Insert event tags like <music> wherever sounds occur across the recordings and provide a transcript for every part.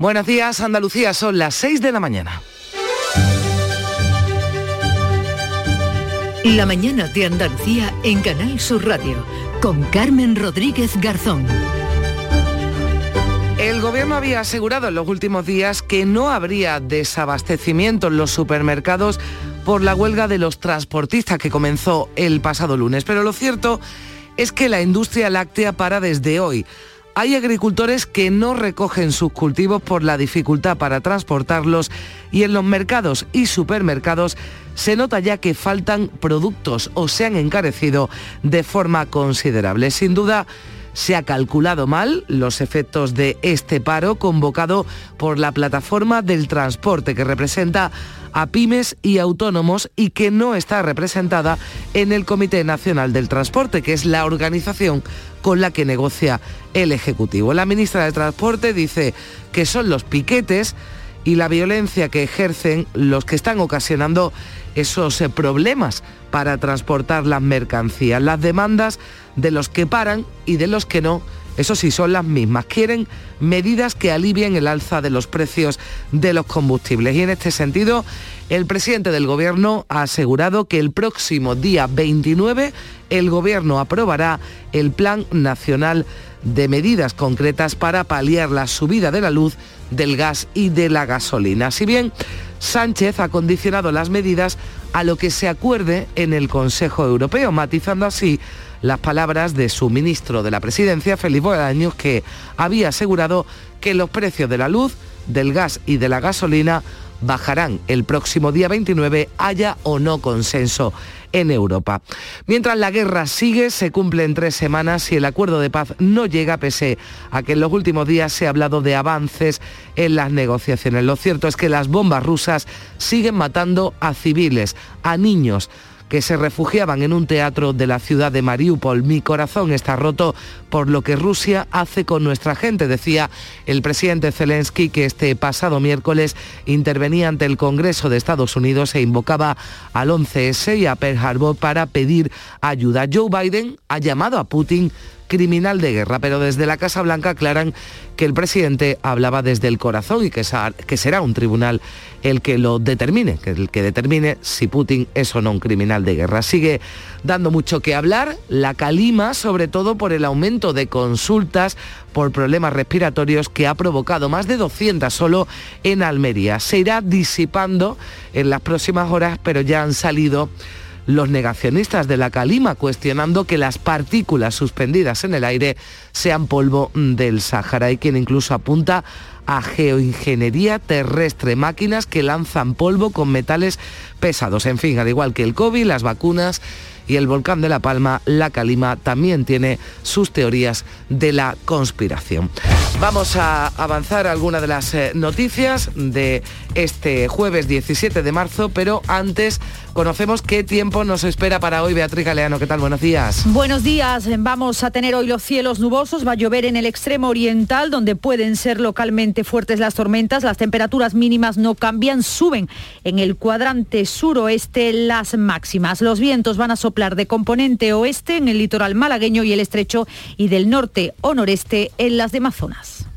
Buenos días, Andalucía, son las 6 de la mañana. La mañana de Andalucía en Canal Sur Radio con Carmen Rodríguez Garzón. El gobierno había asegurado en los últimos días que no habría desabastecimiento en los supermercados por la huelga de los transportistas que comenzó el pasado lunes. Pero lo cierto es que la industria láctea para desde hoy. Hay agricultores que no recogen sus cultivos por la dificultad para transportarlos y en los mercados y supermercados se nota ya que faltan productos o se han encarecido de forma considerable. Sin duda, se ha calculado mal los efectos de este paro convocado por la plataforma del transporte que representa a pymes y autónomos y que no está representada en el Comité Nacional del Transporte, que es la organización con la que negocia el Ejecutivo. La ministra de Transporte dice que son los piquetes y la violencia que ejercen los que están ocasionando esos problemas para transportar las mercancías. Las demandas de los que paran y de los que no, eso sí, son las mismas. Quieren medidas que alivien el alza de los precios de los combustibles. Y en este sentido, el presidente del Gobierno ha asegurado que el próximo día 29 el Gobierno aprobará el Plan Nacional de Medidas Concretas para paliar la subida de la luz, del gas y de la gasolina. Si bien Sánchez ha condicionado las medidas a lo que se acuerde en el Consejo Europeo, matizando así las palabras de su ministro de la Presidencia, Felipe Bolaños, que había asegurado que los precios de la luz, del gas y de la gasolina bajarán el próximo día 29, haya o no consenso en Europa. Mientras la guerra sigue, se cumple en tres semanas y el acuerdo de paz no llega pese a que en los últimos días se ha hablado de avances en las negociaciones. Lo cierto es que las bombas rusas siguen matando a civiles, a niños, que se refugiaban en un teatro de la ciudad de Mariupol. Mi corazón está roto por lo que Rusia hace con nuestra gente, decía el presidente Zelensky, que este pasado miércoles intervenía ante el Congreso de Estados Unidos e invocaba al 11S y a Pearl Harbor para pedir ayuda. Joe Biden ha llamado a Putin criminal de guerra, pero desde la Casa Blanca aclaran que el presidente hablaba desde el corazón y que, que será un tribunal el que lo determine, que el que determine si Putin es o no un criminal de guerra. Sigue dando mucho que hablar la calima, sobre todo por el aumento de consultas por problemas respiratorios que ha provocado más de 200 solo en Almería. Se irá disipando en las próximas horas, pero ya han salido los negacionistas de la calima, cuestionando que las partículas suspendidas en el aire sean polvo del Sáhara. Hay quien incluso apunta a geoingeniería terrestre, máquinas que lanzan polvo con metales pesados. En fin, al igual que el COVID, las vacunas y el volcán de La Palma, la Calima, también tiene sus teorías de la conspiración. Vamos a avanzar algunas de las eh, noticias de este jueves 17 de marzo, pero antes conocemos qué tiempo nos espera para hoy. Beatriz Galeano, ¿qué tal? Buenos días. Buenos días. Vamos a tener hoy los cielos nubosos. Va a llover en el extremo oriental, donde pueden ser localmente fuertes las tormentas. Las temperaturas mínimas no cambian, suben en el cuadrante suroeste las máximas. Los vientos van a soplar de componente oeste en el litoral malagueño y el estrecho y del norte o noreste en las demás zonas.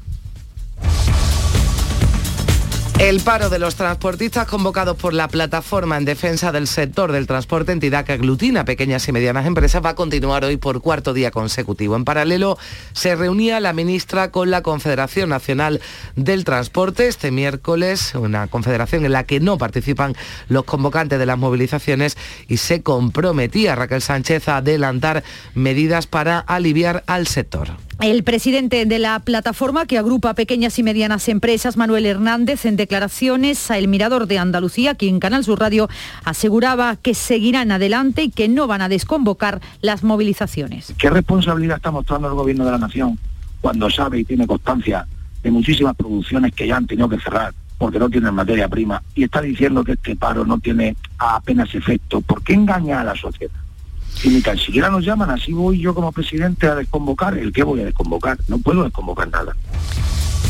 El paro de los transportistas convocados por la plataforma en defensa del sector del transporte, entidad que aglutina pequeñas y medianas empresas, va a continuar hoy por cuarto día consecutivo. En paralelo, se reunía la ministra con la Confederación Nacional del Transporte este miércoles, una confederación en la que no participan los convocantes de las movilizaciones y se comprometía Raquel Sánchez a adelantar medidas para aliviar al sector. El presidente de la plataforma que agrupa pequeñas y medianas empresas, Manuel Hernández, en declaraciones a El Mirador de Andalucía, aquí en Canal Sur Radio, aseguraba que seguirán adelante y que no van a desconvocar las movilizaciones. ¿Qué responsabilidad está mostrando el gobierno de la nación cuando sabe y tiene constancia de muchísimas producciones que ya han tenido que cerrar porque no tienen materia prima y está diciendo que este paro no tiene apenas efecto? ¿Por qué engaña a la sociedad? Si ni tan siquiera nos llaman, así voy yo como presidente a desconvocar. ¿El qué voy a desconvocar? No puedo desconvocar nada.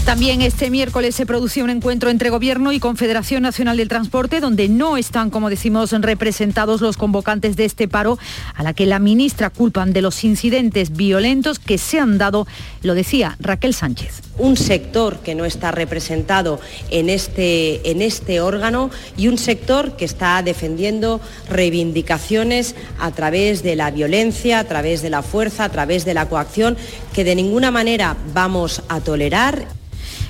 También este miércoles se producía un encuentro entre Gobierno y Confederación Nacional del Transporte, donde no están, como decimos, representados los convocantes de este paro, a la que la ministra culpan de los incidentes violentos que se han dado, lo decía Raquel Sánchez. Un sector que no está representado en este, en este órgano y un sector que está defendiendo reivindicaciones a través de la violencia, a través de la fuerza, a través de la coacción, que de ninguna manera vamos a tolerar.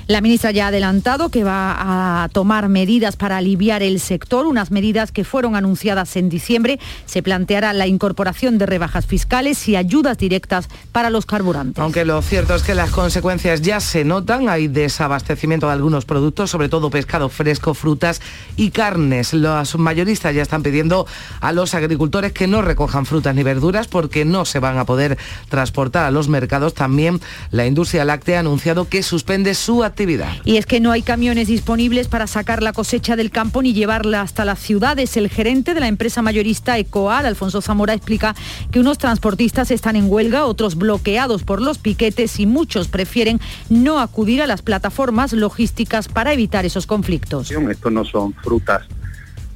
La ministra ya ha adelantado que va a tomar medidas para aliviar el sector, unas medidas que fueron anunciadas en diciembre. Se planteará la incorporación de rebajas fiscales y ayudas directas para los carburantes. Aunque lo cierto es que las consecuencias ya se notan, hay desabastecimiento de algunos productos, sobre todo pescado fresco, frutas y carnes. Los mayoristas ya están pidiendo a los agricultores que no recojan frutas ni verduras porque no se van a poder transportar a los mercados. También la industria láctea ha anunciado que suspende su actividad y es que no hay camiones disponibles para sacar la cosecha del campo ni llevarla hasta las ciudades. El gerente de la empresa mayorista Ecoal, Alfonso Zamora, explica que unos transportistas están en huelga, otros bloqueados por los piquetes y muchos prefieren no acudir a las plataformas logísticas para evitar esos conflictos. Estos no son frutas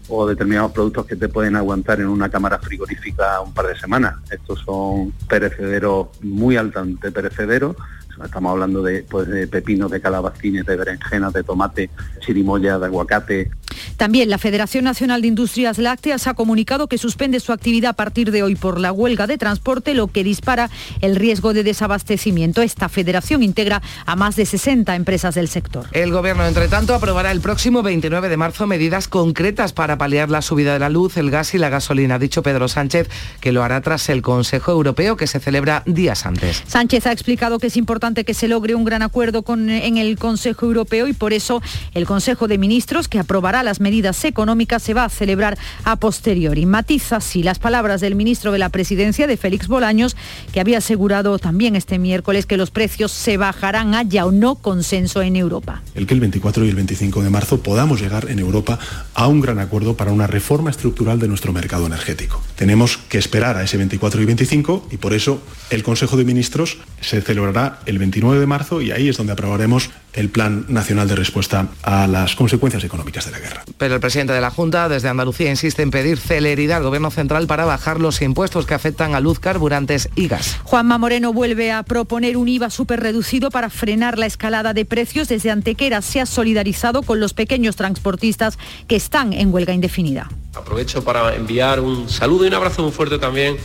o determinados productos que te pueden aguantar en una cámara frigorífica un par de semanas. Estos son perecederos muy altamente perecederos Estamos hablando de, pues, de pepinos, de calabacines, de berenjenas, de tomate, chirimoya, de aguacate. También la Federación Nacional de Industrias Lácteas ha comunicado que suspende su actividad a partir de hoy por la huelga de transporte, lo que dispara el riesgo de desabastecimiento. Esta federación integra a más de 60 empresas del sector. El Gobierno, entre tanto, aprobará el próximo 29 de marzo medidas concretas para paliar la subida de la luz, el gas y la gasolina. Ha dicho Pedro Sánchez que lo hará tras el Consejo Europeo que se celebra días antes. Sánchez ha explicado que es importante que se logre un gran acuerdo con, en el Consejo Europeo y por eso el Consejo de Ministros, que aprobará las medidas económicas, se va a celebrar a posteriori. Matiza así las palabras del ministro de la Presidencia, de Félix Bolaños, que había asegurado también este miércoles que los precios se bajarán haya o no consenso en Europa. El que el 24 y el 25 de marzo podamos llegar en Europa a un gran acuerdo para una reforma estructural de nuestro mercado energético. Tenemos que esperar a ese 24 y 25 y por eso el Consejo de Ministros se celebrará el 29 de marzo y ahí es donde aprobaremos el Plan Nacional de Respuesta a las consecuencias económicas de la guerra. Pero el presidente de la Junta desde Andalucía insiste en pedir celeridad al Gobierno Central para bajar los impuestos que afectan a luz, carburantes y gas. Juanma Moreno vuelve a proponer un IVA súper reducido para frenar la escalada de precios. Desde Antequera se ha solidarizado con los pequeños transportistas que están en huelga indefinida. Aprovecho para enviar un saludo y un abrazo muy fuerte también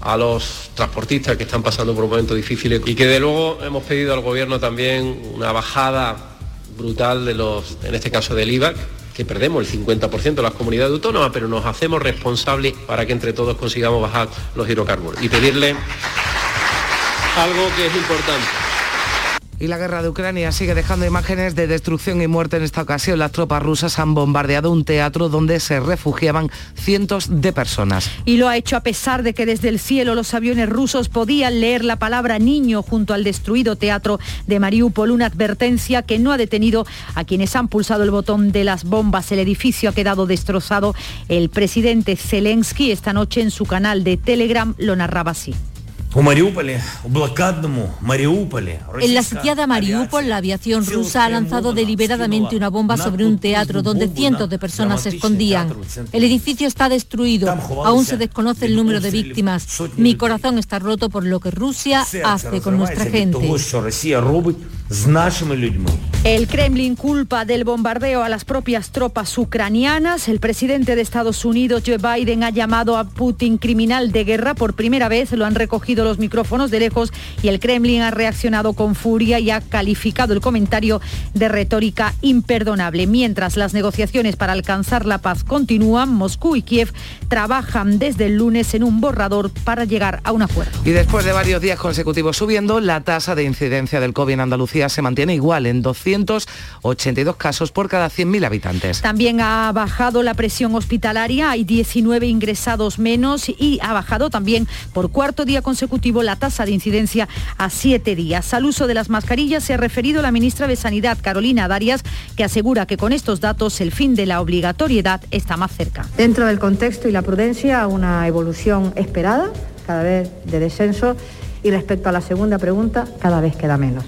a los transportistas que están pasando por momentos difíciles y que de luego hemos pedido al gobierno también una bajada brutal de los, en este caso del IVA, que perdemos el 50% de las comunidades autónomas, pero nos hacemos responsables para que entre todos consigamos bajar los hidrocarburos. Y pedirle algo que es importante y la guerra de Ucrania sigue dejando imágenes de destrucción y muerte. En esta ocasión, las tropas rusas han bombardeado un teatro donde se refugiaban cientos de personas. Y lo ha hecho a pesar de que desde el cielo los aviones rusos podían leer la palabra niño junto al destruido teatro de Mariupol, una advertencia que no ha detenido a quienes han pulsado el botón de las bombas. El edificio ha quedado destrozado. El presidente Zelensky esta noche en su canal de Telegram lo narraba así. En la sitiada Mariupol, la aviación rusa ha lanzado deliberadamente una bomba sobre un teatro donde cientos de personas se escondían. El edificio está destruido, aún se desconoce el número de víctimas. Mi corazón está roto por lo que Rusia hace con nuestra gente. El Kremlin culpa del bombardeo a las propias tropas ucranianas. El presidente de Estados Unidos, Joe Biden, ha llamado a Putin criminal de guerra. Por primera vez lo han recogido los micrófonos de lejos y el Kremlin ha reaccionado con furia y ha calificado el comentario de retórica imperdonable. Mientras las negociaciones para alcanzar la paz continúan, Moscú y Kiev trabajan desde el lunes en un borrador para llegar a un acuerdo. Y después de varios días consecutivos subiendo, la tasa de incidencia del COVID en Andalucía se mantiene igual en 282 casos por cada 100.000 habitantes. También ha bajado la presión hospitalaria, hay 19 ingresados menos y ha bajado también por cuarto día consecutivo la tasa de incidencia a siete días. Al uso de las mascarillas se ha referido la ministra de Sanidad, Carolina Darias, que asegura que con estos datos el fin de la obligatoriedad está más cerca. Dentro del contexto y la prudencia, una evolución esperada, cada vez de descenso, y respecto a la segunda pregunta, cada vez queda menos.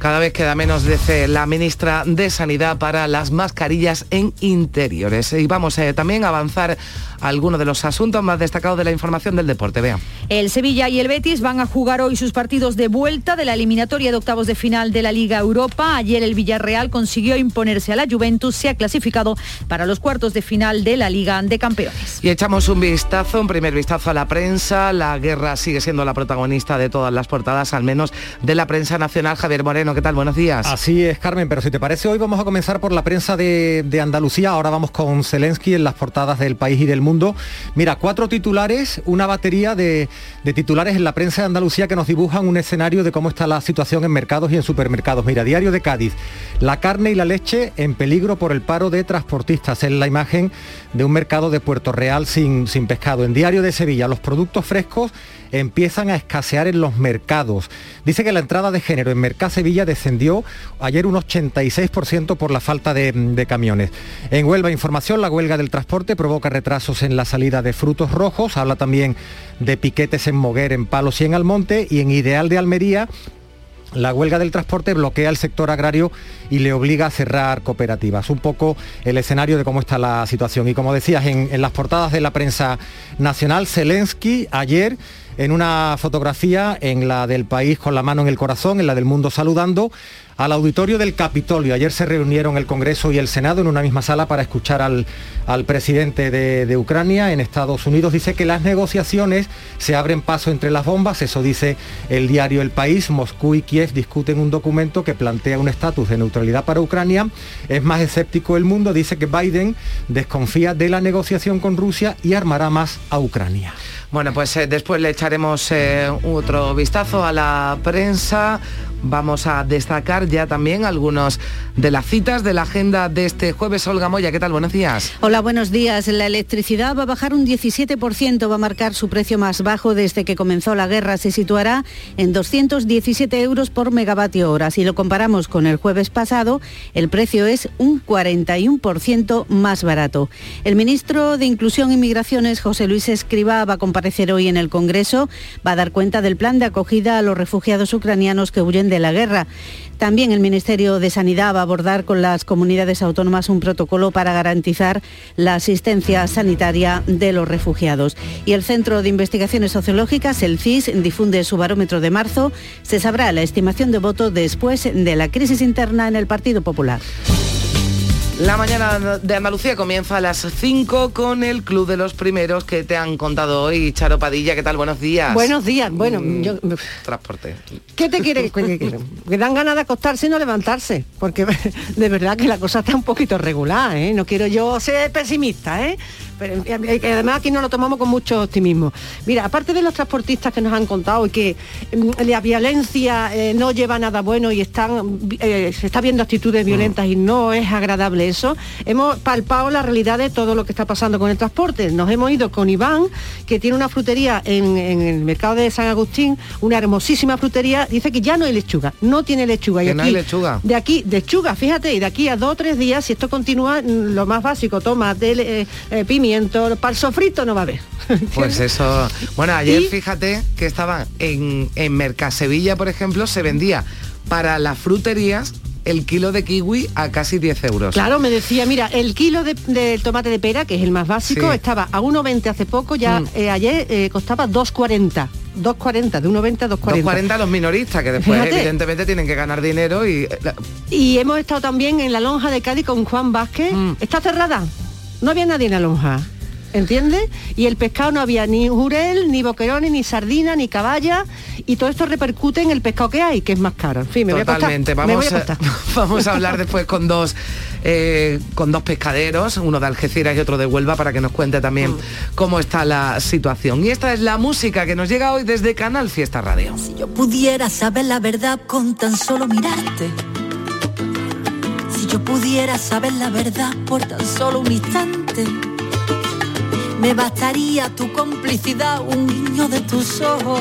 Cada vez queda menos, dice la ministra de Sanidad, para las mascarillas en interiores. Y vamos eh, también a avanzar algunos de los asuntos más destacados de la información del deporte. Vea. El Sevilla y el Betis van a jugar hoy sus partidos de vuelta de la eliminatoria de octavos de final de la Liga Europa. Ayer el Villarreal consiguió imponerse a la Juventus, se ha clasificado para los cuartos de final de la Liga de Campeones. Y echamos un vistazo, un primer vistazo a la prensa. La guerra sigue siendo la protagonista de todas las portadas, al menos de la prensa nacional. Javier Moreno ¿qué tal? Buenos días. Así es, Carmen, pero si te parece, hoy vamos a comenzar por la prensa de, Andalucía. Ahora vamos con Zelensky en las portadas del país y del mundo. Mira, cuatro titulares, una batería de, titulares en la prensa de Andalucía que nos dibujan un escenario de cómo está la situación en mercados y en supermercados. Mira, Diario de Cádiz, la carne y la leche en peligro por el paro de transportistas. Es la imagen de un mercado de Puerto Real sin pescado. En Diario de Sevilla, los productos frescos empiezan a escasear en los mercados. Dice que la entrada de género en Mercado Sevilla descendió ayer un 86% por la falta de, camiones. En Huelva Información, la huelga del transporte provoca retrasos en la salida de frutos rojos. Habla también de piquetes en Moguer, en Palos y en Almonte. Y en Ideal de Almería, la huelga del transporte bloquea el sector agrario y le obliga a cerrar cooperativas. Un poco el escenario de cómo está la situación. Y como decías, en las portadas de la prensa nacional, Zelensky ayer en una fotografía, en la del país con la mano en el corazón, en la del mundo saludando, al auditorio del Capitolio. Ayer se reunieron el Congreso y el Senado en una misma sala para escuchar al, al presidente de, de, Ucrania en Estados Unidos. Dice que las negociaciones se abren paso entre las bombas, eso dice el diario El País. Moscú y Kiev discuten un documento que plantea un estatus de neutralidad para Ucrania. Es más escéptico el mundo, dice que Biden desconfía de la negociación con Rusia y armará más a Ucrania. Bueno, pues eh, después le echaremos eh, otro vistazo a la prensa. Vamos a destacar ya también algunos de las citas de la agenda de este jueves. Olga Moya, ¿qué tal? Buenos días. Hola, buenos días. La electricidad va a bajar un 17%, va a marcar su precio más bajo desde que comenzó la guerra. Se situará en 217 euros por megavatio hora. Si lo comparamos con el jueves pasado, el precio es un 41% más barato. El ministro de Inclusión y Migraciones, José Luis Escriba, va a comparecer hoy en el Congreso. Va a dar cuenta del plan de acogida a los refugiados ucranianos que huyen de la guerra. También el Ministerio de Sanidad va a abordar con las comunidades autónomas un protocolo para garantizar la asistencia sanitaria de los refugiados. Y el Centro de Investigaciones Sociológicas, el CIS, difunde su barómetro de marzo. Se sabrá la estimación de voto después de la crisis interna en el Partido Popular. La mañana de Andalucía comienza a las 5 con el Club de los Primeros que te han contado hoy. Charo Padilla, ¿qué tal? Buenos días. Buenos días. Bueno, mm, yo... Transporte. ¿Qué te quiere? que dan ganas de acostarse y no levantarse, porque <laughs> de verdad que la cosa está un poquito regular, ¿eh? No quiero yo ser pesimista, ¿eh? Pero además aquí no lo tomamos con mucho optimismo. Mira, aparte de los transportistas que nos han contado y que mm, la violencia eh, no lleva nada bueno y están, eh, se está viendo actitudes violentas y no es agradable eso, hemos palpado la realidad de todo lo que está pasando con el transporte. Nos hemos ido con Iván, que tiene una frutería en, el mercado de San Agustín, una hermosísima frutería, dice que ya no hay lechuga, no tiene lechuga. y no hay lechuga. De aquí, lechuga, fíjate, y de aquí a dos o tres días, si esto continúa, mm, lo más básico, tomate, eh, pimienta, para el sofrito no va a haber. <laughs> Pues eso. Bueno, ayer fíjate que estaba en, en Mercasevilla, por ejemplo, se vendía para las fruterías el kilo de kiwi a casi 10 euros. Claro, me decía, mira, el kilo de, tomate de pera, que es el más básico, estaba a 1,20 hace poco, ya mm. eh, ayer eh, costaba 2,40. 2,40, de 1,20 a 2,40. 2,40 los minoristas, que después evidentemente tienen que ganar dinero y... Y hemos estado también en la lonja de Cádiz con Juan Vázquez. Mm. ¿Está cerrada? No había nadie en la lonja. ¿entiendes? Y el pescado no había ni jurel, ni boquerones, ni sardina, ni caballa, y todo esto repercute en el pescado que hay, que es más caro. En fin, me Totalmente. Voy a vamos, a, <laughs> vamos a hablar después con dos eh, con dos pescaderos, uno de Algeciras y otro de Huelva, para que nos cuente también mm. cómo está la situación. Y esta es la música que nos llega hoy desde Canal Fiesta Radio. Si yo pudiera saber la verdad con tan solo mirarte. Yo pudiera saber la verdad por tan solo un instante me bastaría tu complicidad, un guiño de tus ojos.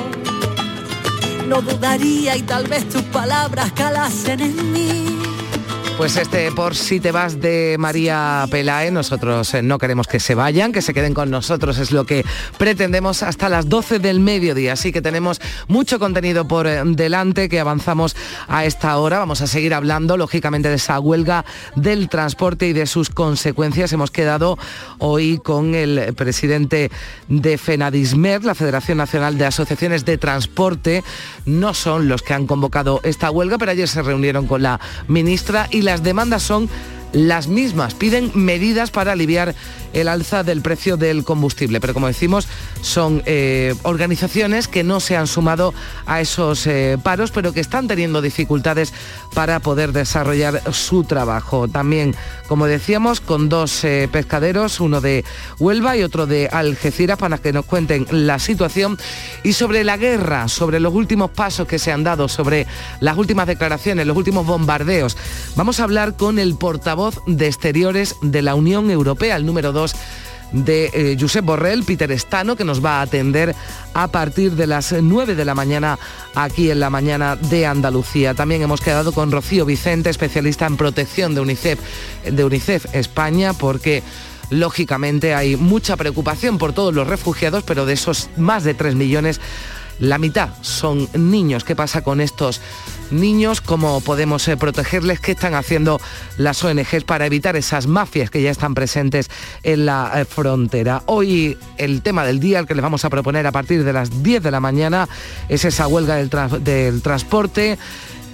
No dudaría y tal vez tus palabras calasen en mí. Pues este por si te vas de María Pelae, nosotros eh, no queremos que se vayan, que se queden con nosotros, es lo que pretendemos hasta las 12 del mediodía. Así que tenemos mucho contenido por eh, delante que avanzamos a esta hora. Vamos a seguir hablando, lógicamente, de esa huelga del transporte y de sus consecuencias. Hemos quedado hoy con el presidente de FENADISMER, la Federación Nacional de Asociaciones de Transporte. No son los que han convocado esta huelga, pero ayer se reunieron con la ministra y las demandas son las mismas. Piden medidas para aliviar el alza del precio del combustible. Pero como decimos, son eh, organizaciones que no se han sumado a esos eh, paros, pero que están teniendo dificultades para poder desarrollar su trabajo. También, como decíamos, con dos eh, pescaderos, uno de Huelva y otro de Algeciras, para que nos cuenten la situación y sobre la guerra, sobre los últimos pasos que se han dado, sobre las últimas declaraciones, los últimos bombardeos. Vamos a hablar con el portavoz de Exteriores de la Unión Europea, el número 2 de eh, Josep Borrell, Peter Estano, que nos va a atender a partir de las 9 de la mañana aquí en la mañana de Andalucía. También hemos quedado con Rocío Vicente, especialista en protección de UNICEF, de UNICEF España, porque lógicamente hay mucha preocupación por todos los refugiados, pero de esos más de 3 millones la mitad son niños. ¿Qué pasa con estos niños? ¿Cómo podemos eh, protegerles? ¿Qué están haciendo las ONGs para evitar esas mafias que ya están presentes en la eh, frontera? Hoy el tema del día, el que les vamos a proponer a partir de las 10 de la mañana, es esa huelga del, del transporte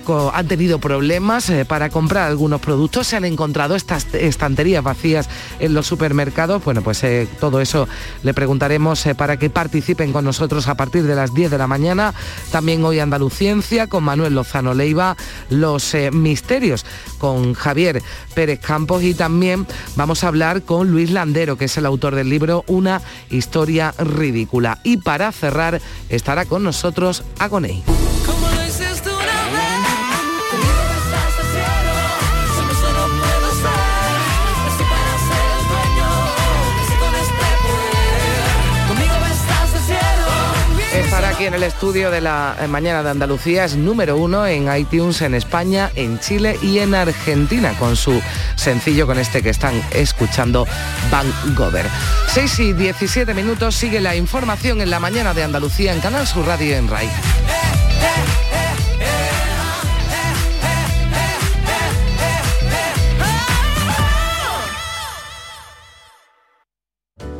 han tenido problemas eh, para comprar algunos productos, se han encontrado estas estanterías vacías en los supermercados. Bueno, pues eh, todo eso le preguntaremos eh, para que participen con nosotros a partir de las 10 de la mañana. También hoy Andaluciencia con Manuel Lozano Leiva, los misterios con Javier Pérez Campos y también vamos a hablar con Luis Landero, que es el autor del libro Una historia ridícula. Y para cerrar estará con nosotros Agoney. Aquí en el estudio de la eh, mañana de Andalucía. Es número uno en iTunes en España, en Chile y en Argentina con su sencillo con este que están escuchando Van Gover. 6 y 17 minutos sigue la información en la mañana de Andalucía en Canal Sur Radio en RAI.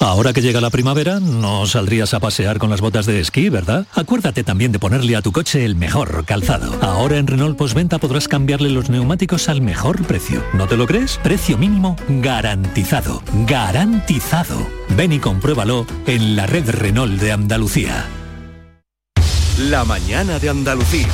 Ahora que llega la primavera, no saldrías a pasear con las botas de esquí, ¿verdad? Acuérdate también de ponerle a tu coche el mejor calzado. Ahora en Renault Postventa podrás cambiarle los neumáticos al mejor precio. ¿No te lo crees? Precio mínimo garantizado. Garantizado. Ven y compruébalo en la red Renault de Andalucía. La mañana de Andalucía.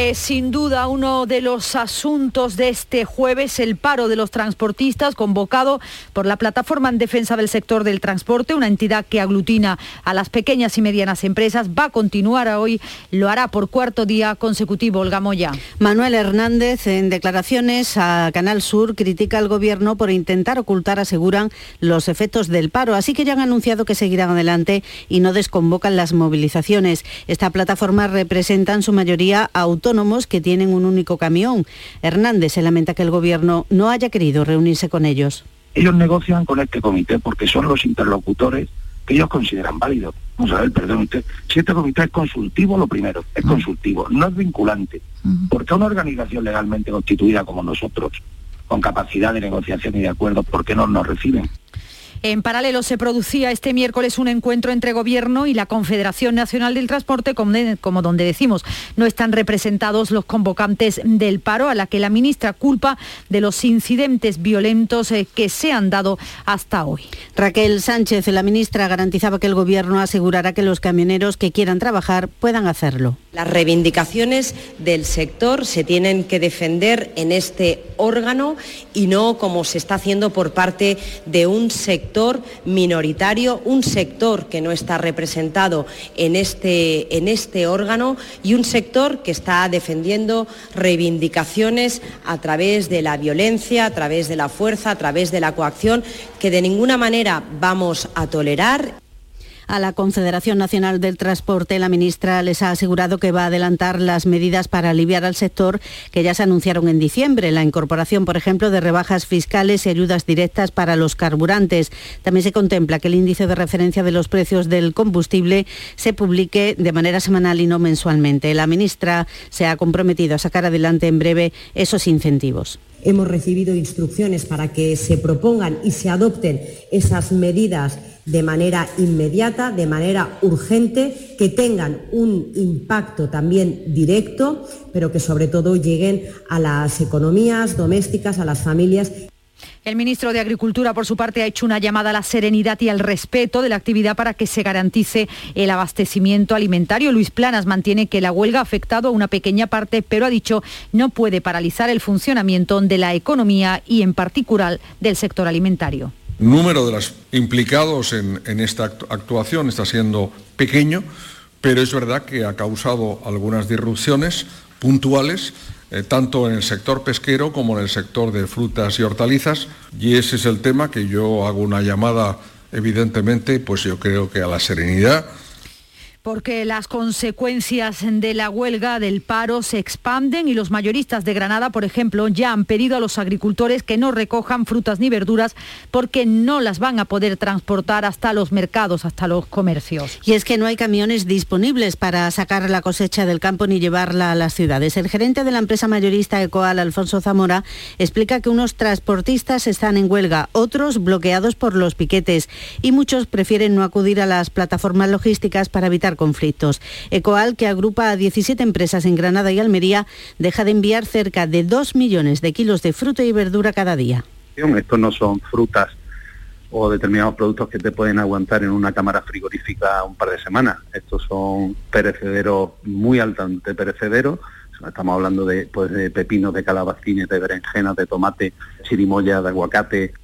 Es sin duda uno de los asuntos de este jueves, el paro de los transportistas convocado por la Plataforma en Defensa del Sector del Transporte, una entidad que aglutina a las pequeñas y medianas empresas. Va a continuar hoy, lo hará por cuarto día consecutivo. Olga Moya. Manuel Hernández, en declaraciones a Canal Sur, critica al Gobierno por intentar ocultar, aseguran, los efectos del paro. Así que ya han anunciado que seguirán adelante y no desconvocan las movilizaciones. Esta plataforma representa en su mayoría a autónomos que tienen un único camión. Hernández se lamenta que el Gobierno no haya querido reunirse con ellos. Ellos negocian con este comité porque son los interlocutores que ellos consideran válidos. Vamos a ver, perdón usted, si este comité es consultivo, lo primero, es consultivo, no es vinculante, porque una organización legalmente constituida como nosotros, con capacidad de negociación y de acuerdo, ¿por qué no nos reciben? En paralelo se producía este miércoles un encuentro entre Gobierno y la Confederación Nacional del Transporte, como donde decimos no están representados los convocantes del paro, a la que la ministra culpa de los incidentes violentos eh, que se han dado hasta hoy. Raquel Sánchez, la ministra, garantizaba que el Gobierno asegurará que los camioneros que quieran trabajar puedan hacerlo. Las reivindicaciones del sector se tienen que defender en este órgano y no como se está haciendo por parte de un sector sector minoritario, un sector que no está representado en este, en este órgano y un sector que está defendiendo reivindicaciones a través de la violencia, a través de la fuerza, a través de la coacción, que de ninguna manera vamos a tolerar a la Confederación Nacional del Transporte, la ministra les ha asegurado que va a adelantar las medidas para aliviar al sector que ya se anunciaron en diciembre. La incorporación, por ejemplo, de rebajas fiscales y ayudas directas para los carburantes. También se contempla que el índice de referencia de los precios del combustible se publique de manera semanal y no mensualmente. La ministra se ha comprometido a sacar adelante en breve esos incentivos. Hemos recibido instrucciones para que se propongan y se adopten esas medidas de manera inmediata, de manera urgente, que tengan un impacto también directo, pero que sobre todo lleguen a las economías domésticas, a las familias el ministro de Agricultura, por su parte, ha hecho una llamada a la serenidad y al respeto de la actividad para que se garantice el abastecimiento alimentario. Luis Planas mantiene que la huelga ha afectado a una pequeña parte, pero ha dicho no puede paralizar el funcionamiento de la economía y, en particular, del sector alimentario número de los implicados en, esta actuación está siendo pequeño, pero es verdad que ha causado algunas disrupciones puntuales, eh, tanto en el sector pesquero como en el sector de frutas y hortalizas, y ese es el tema que yo hago una llamada, evidentemente, pues yo creo que a la serenidad, porque las consecuencias de la huelga del paro se expanden y los mayoristas de Granada, por ejemplo, ya han pedido a los agricultores que no recojan frutas ni verduras porque no las van a poder transportar hasta los mercados, hasta los comercios. Y es que no hay camiones disponibles para sacar la cosecha del campo ni llevarla a las ciudades. El gerente de la empresa mayorista Ecoal, Alfonso Zamora, explica que unos transportistas están en huelga, otros bloqueados por los piquetes y muchos prefieren no acudir a las plataformas logísticas para evitar conflictos. Ecoal, que agrupa a 17 empresas en Granada y Almería, deja de enviar cerca de 2 millones de kilos de fruta y verdura cada día. Estos no son frutas o determinados productos que te pueden aguantar en una cámara frigorífica un par de semanas. Estos son perecederos muy altamente perecederos. Estamos hablando de, pues, de pepinos, de calabacines, de berenjenas, de tomate, chirimoya, de aguacate,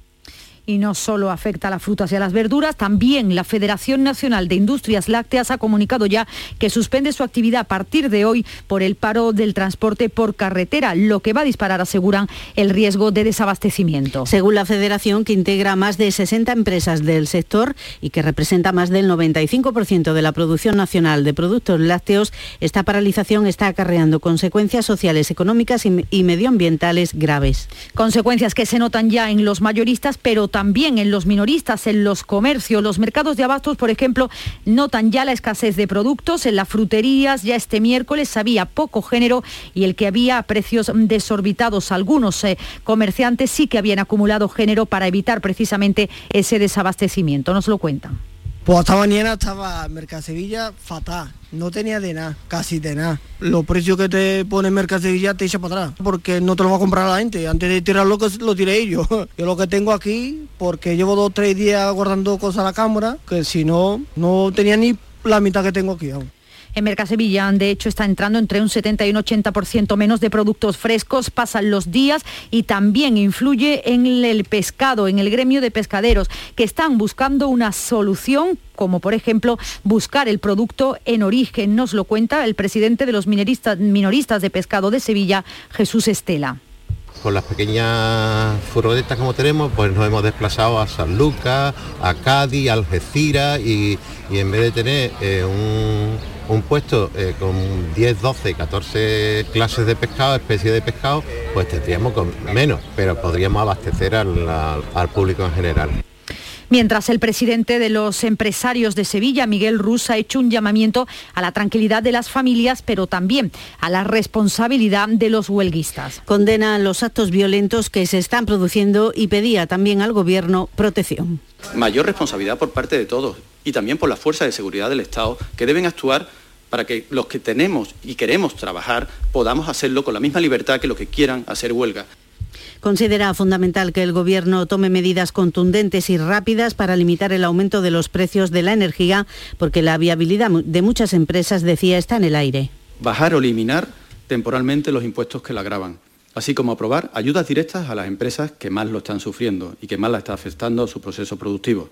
y no solo afecta a las frutas y a las verduras, también la Federación Nacional de Industrias Lácteas ha comunicado ya que suspende su actividad a partir de hoy por el paro del transporte por carretera, lo que va a disparar, aseguran, el riesgo de desabastecimiento. Según la Federación, que integra más de 60 empresas del sector y que representa más del 95% de la producción nacional de productos lácteos, esta paralización está acarreando consecuencias sociales, económicas y medioambientales graves. Consecuencias que se notan ya en los mayoristas, pero también en los minoristas, en los comercios. Los mercados de abastos, por ejemplo, notan ya la escasez de productos. En las fruterías ya este miércoles había poco género y el que había precios desorbitados. Algunos eh, comerciantes sí que habían acumulado género para evitar precisamente ese desabastecimiento. Nos lo cuentan. Pues hasta mañana estaba Mercasevilla fatal, no tenía de nada, casi de nada. Los precios que te pone Mercasevilla te echa para atrás, porque no te lo va a comprar la gente. Antes de tirarlo, lo tiré yo. <laughs> Yo lo que tengo aquí, porque llevo dos o tres días guardando cosas a la cámara, que si no, no tenía ni la mitad que tengo aquí aún. En Mercasevilla, de hecho, está entrando entre un 70 y un 80% menos de productos frescos, pasan los días y también influye en el pescado, en el gremio de pescaderos, que están buscando una solución como por ejemplo buscar el producto en origen. Nos lo cuenta el presidente de los minoristas de pescado de Sevilla, Jesús Estela con las pequeñas furgonetas como tenemos, pues nos hemos desplazado a San Lucas, a Cádiz, a Algeciras y, en vez de tener eh, un, puesto eh, con 10, 12, 14 clases de pescado, especies de pescado, pues tendríamos con menos, pero podríamos abastecer al público en general. Mientras el presidente de los empresarios de Sevilla, Miguel Rus, ha hecho un llamamiento a la tranquilidad de las familias, pero también a la responsabilidad de los huelguistas. Condena los actos violentos que se están produciendo y pedía también al Gobierno protección. Mayor responsabilidad por parte de todos y también por las fuerzas de seguridad del Estado que deben actuar para que los que tenemos y queremos trabajar podamos hacerlo con la misma libertad que los que quieran hacer huelga. Considera fundamental que el Gobierno tome medidas contundentes y rápidas para limitar el aumento de los precios de la energía, porque la viabilidad de muchas empresas, decía, está en el aire. Bajar o eliminar temporalmente los impuestos que la agravan así como aprobar ayudas directas a las empresas que más lo están sufriendo y que más la está afectando a su proceso productivo.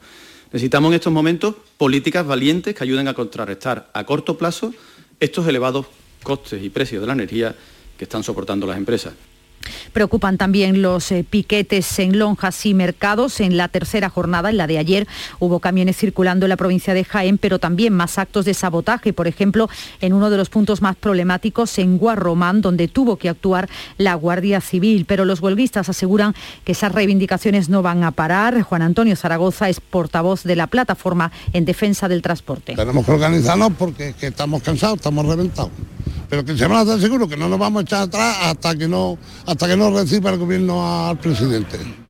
Necesitamos en estos momentos políticas valientes que ayuden a contrarrestar a corto plazo estos elevados costes y precios de la energía que están soportando las empresas. Preocupan también los eh, piquetes en lonjas y mercados. En la tercera jornada, en la de ayer, hubo camiones circulando en la provincia de Jaén, pero también más actos de sabotaje. Por ejemplo, en uno de los puntos más problemáticos, en Guarromán, donde tuvo que actuar la Guardia Civil. Pero los huelguistas aseguran que esas reivindicaciones no van a parar. Juan Antonio Zaragoza es portavoz de la plataforma en defensa del transporte. Tenemos que organizarnos porque estamos cansados, estamos reventados pero que se van a estar seguros que no nos vamos a echar atrás hasta que no, que no reciba el gobierno al presidente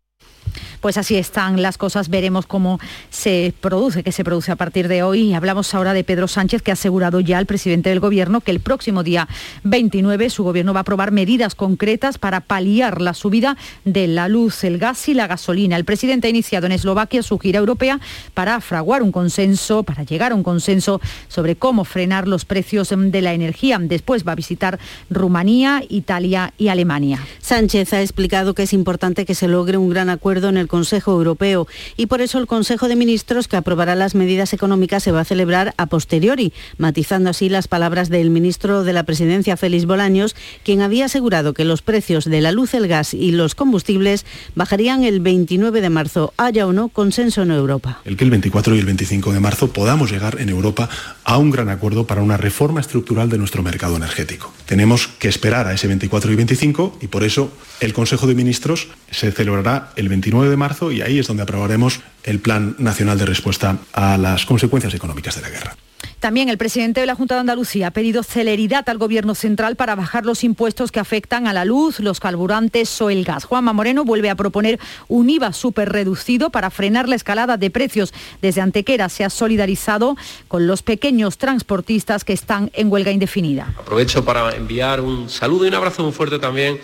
pues así están las cosas. Veremos cómo se produce, qué se produce a partir de hoy. Hablamos ahora de Pedro Sánchez, que ha asegurado ya al presidente del Gobierno que el próximo día 29 su Gobierno va a aprobar medidas concretas para paliar la subida de la luz, el gas y la gasolina. El presidente ha iniciado en Eslovaquia su gira europea para fraguar un consenso, para llegar a un consenso sobre cómo frenar los precios de la energía. Después va a visitar Rumanía, Italia y Alemania. Sánchez ha explicado que es importante que se logre un gran acuerdo en el Consejo Europeo y por eso el Consejo de Ministros que aprobará las medidas económicas se va a celebrar a posteriori, matizando así las palabras del ministro de la Presidencia, Félix Bolaños, quien había asegurado que los precios de la luz, el gas y los combustibles bajarían el 29 de marzo, haya o no consenso en Europa. El que el 24 y el 25 de marzo podamos llegar en Europa a un gran acuerdo para una reforma estructural de nuestro mercado energético. Tenemos que esperar a ese 24 y 25 y por eso el Consejo de Ministros se celebrará el 29 de marzo marzo y ahí es donde aprobaremos el Plan Nacional de Respuesta a las consecuencias económicas de la guerra. También el presidente de la Junta de Andalucía ha pedido celeridad al Gobierno central para bajar los impuestos que afectan a la luz, los carburantes o el gas. Juanma Moreno vuelve a proponer un IVA súper reducido para frenar la escalada de precios. Desde Antequera se ha solidarizado con los pequeños transportistas que están en huelga indefinida. Aprovecho para enviar un saludo y un abrazo muy fuerte también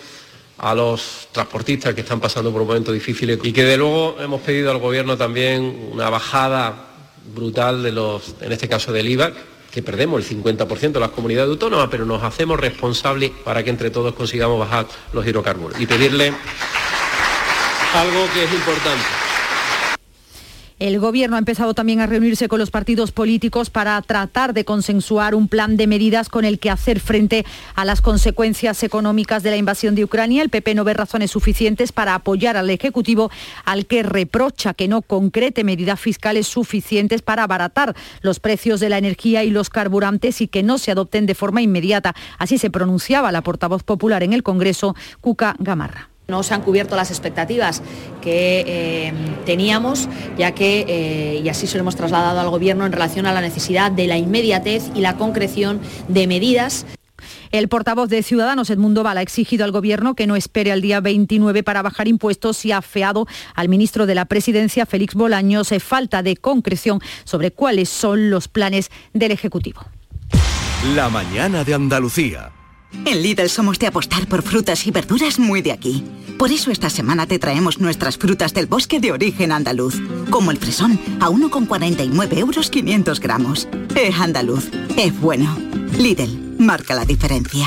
a los transportistas que están pasando por momentos difíciles y que de luego hemos pedido al gobierno también una bajada brutal de los, en este caso del IVA, que perdemos el 50% de las comunidades autónomas, pero nos hacemos responsables para que entre todos consigamos bajar los hidrocarburos. Y pedirle algo que es importante el Gobierno ha empezado también a reunirse con los partidos políticos para tratar de consensuar un plan de medidas con el que hacer frente a las consecuencias económicas de la invasión de Ucrania. El PP no ve razones suficientes para apoyar al Ejecutivo, al que reprocha que no concrete medidas fiscales suficientes para abaratar los precios de la energía y los carburantes y que no se adopten de forma inmediata. Así se pronunciaba la portavoz popular en el Congreso, Cuca Gamarra. No se han cubierto las expectativas que eh, teníamos, ya que, eh, y así se lo hemos trasladado al Gobierno en relación a la necesidad de la inmediatez y la concreción de medidas. El portavoz de Ciudadanos, Edmundo Val, ha exigido al Gobierno que no espere al día 29 para bajar impuestos y ha afeado al ministro de la Presidencia, Félix Bolaños, eh, falta de concreción sobre cuáles son los planes del Ejecutivo. La mañana de Andalucía. En Lidl somos de apostar por frutas y verduras muy de aquí. Por eso esta semana te traemos nuestras frutas del bosque de origen andaluz, como el fresón, a 1,49 euros 500 gramos. Es andaluz, es bueno. Lidl, marca la diferencia.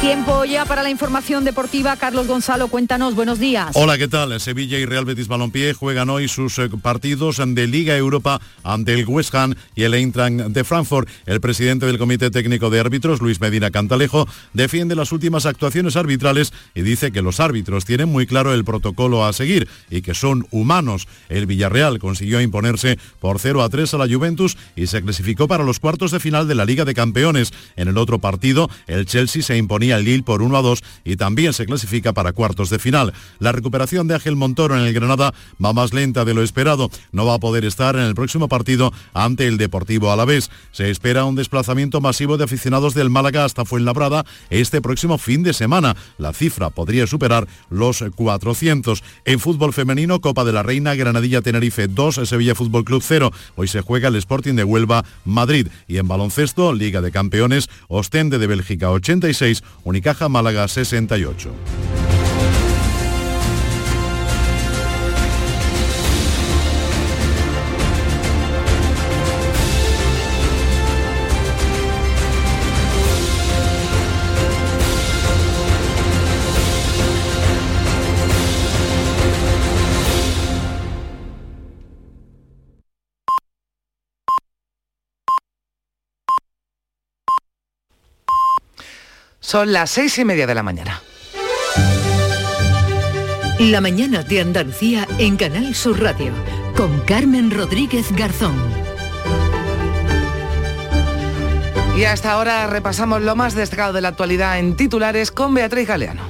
Tiempo ya para la información deportiva. Carlos Gonzalo, cuéntanos, buenos días. Hola, ¿qué tal? Sevilla y Real Betis Balompié juegan hoy sus eh, partidos de Liga Europa ante el West Ham y el Eintracht de Frankfurt. El presidente del Comité Técnico de Árbitros, Luis Medina Cantalejo, defiende las últimas actuaciones arbitrales y dice que los árbitros tienen muy claro el protocolo a seguir y que son humanos. El Villarreal consiguió imponerse por 0 a 3 a la Juventus y se clasificó para los cuartos de final de la Liga de Campeones. En el otro partido, el Chelsea se imponía al Lille por 1 a 2 y también se clasifica para cuartos de final. La recuperación de Ángel Montoro en el Granada va más lenta de lo esperado. No va a poder estar en el próximo partido ante el Deportivo Alavés. Se espera un desplazamiento masivo de aficionados del Málaga hasta Fuenlabrada este próximo fin de semana. La cifra podría superar los 400. En fútbol femenino, Copa de la Reina, Granadilla Tenerife 2, Sevilla Fútbol Club 0. Hoy se juega el Sporting de Huelva, Madrid. Y en baloncesto, Liga de Campeones, Ostende de Bélgica 86, Unicaja Málaga 68. Son las seis y media de la mañana. La mañana de Andalucía en Canal Sur Radio con Carmen Rodríguez Garzón. Y hasta ahora repasamos lo más destacado de la actualidad en titulares con Beatriz Galeano.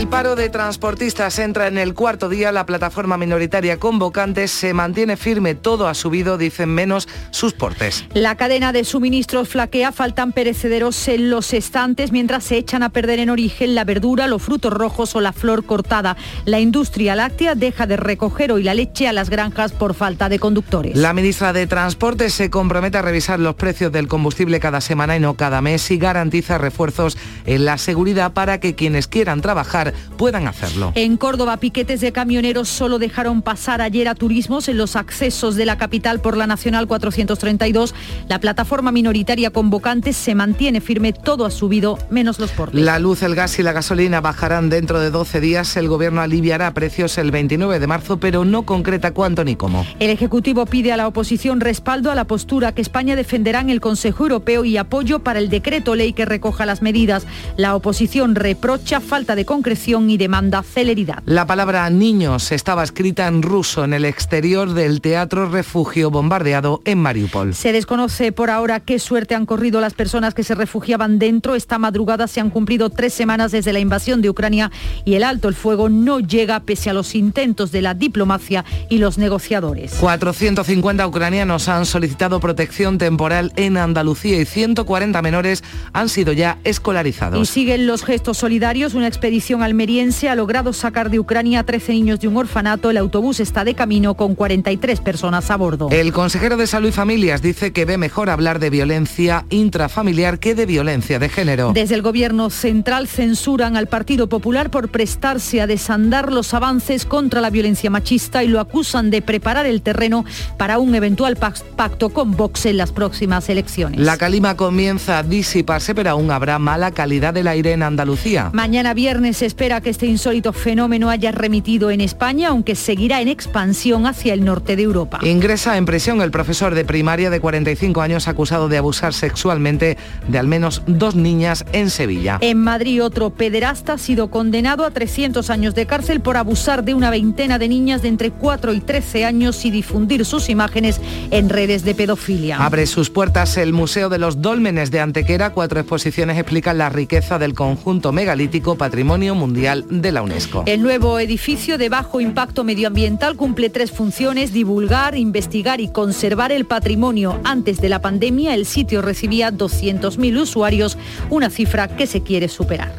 El paro de transportistas entra en el cuarto día. La plataforma minoritaria convocantes se mantiene firme. Todo ha subido, dicen menos sus portes. La cadena de suministros flaquea, faltan perecederos en los estantes mientras se echan a perder en origen la verdura, los frutos rojos o la flor cortada. La industria láctea deja de recoger hoy la leche a las granjas por falta de conductores. La ministra de Transporte se compromete a revisar los precios del combustible cada semana y no cada mes y garantiza refuerzos en la seguridad para que quienes quieran trabajar puedan hacerlo. En Córdoba, piquetes de camioneros solo dejaron pasar ayer a turismos en los accesos de la capital por la Nacional 432. La plataforma minoritaria convocante se mantiene firme, todo ha subido, menos los portes. La luz, el gas y la gasolina bajarán dentro de 12 días. El gobierno aliviará precios el 29 de marzo, pero no concreta cuánto ni cómo. El Ejecutivo pide a la oposición respaldo a la postura que España defenderá en el Consejo Europeo y apoyo para el decreto ley que recoja las medidas. La oposición reprocha falta de concreción y demanda celeridad. La palabra niños estaba escrita en ruso en el exterior del teatro refugio bombardeado en Mariupol. Se desconoce por ahora qué suerte han corrido las personas que se refugiaban dentro. Esta madrugada se han cumplido tres semanas desde la invasión de Ucrania y el alto el fuego no llega pese a los intentos de la diplomacia y los negociadores. 450 ucranianos han solicitado protección temporal en Andalucía y 140 menores han sido ya escolarizados. Y siguen los gestos solidarios, una expedición almeriense ha logrado sacar de Ucrania a 13 niños de un orfanato. El autobús está de camino con 43 personas a bordo. El consejero de Salud y Familias dice que ve mejor hablar de violencia intrafamiliar que de violencia de género. Desde el gobierno central censuran al Partido Popular por prestarse a desandar los avances contra la violencia machista y lo acusan de preparar el terreno para un eventual pacto con Vox en las próximas elecciones. La calima comienza a disiparse, pero aún habrá mala calidad del aire en Andalucía. Mañana viernes se espera que este insólito fenómeno haya remitido en España, aunque seguirá en expansión hacia el norte de Europa. Ingresa en prisión el profesor de primaria de 45 años acusado de abusar sexualmente de al menos dos niñas en Sevilla. En Madrid otro pederasta ha sido condenado a 300 años de cárcel por abusar de una veintena de niñas de entre 4 y 13 años y difundir sus imágenes en redes de pedofilia. Abre sus puertas el Museo de los Dólmenes de Antequera. Cuatro exposiciones explican la riqueza del conjunto megalítico patrimonio Mundial de la UNESCO. El nuevo edificio de bajo impacto medioambiental cumple tres funciones, divulgar, investigar y conservar el patrimonio. Antes de la pandemia el sitio recibía 200.000 usuarios, una cifra que se quiere superar.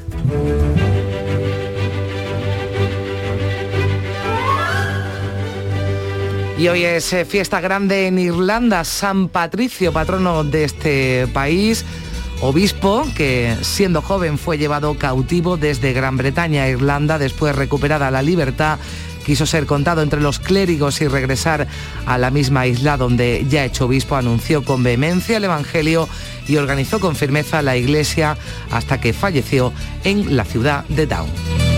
Y hoy es eh, fiesta grande en Irlanda, San Patricio, patrono de este país obispo que siendo joven fue llevado cautivo desde Gran Bretaña a Irlanda, después recuperada la libertad quiso ser contado entre los clérigos y regresar a la misma isla donde ya hecho obispo anunció con vehemencia el Evangelio y organizó con firmeza la iglesia hasta que falleció en la ciudad de Down.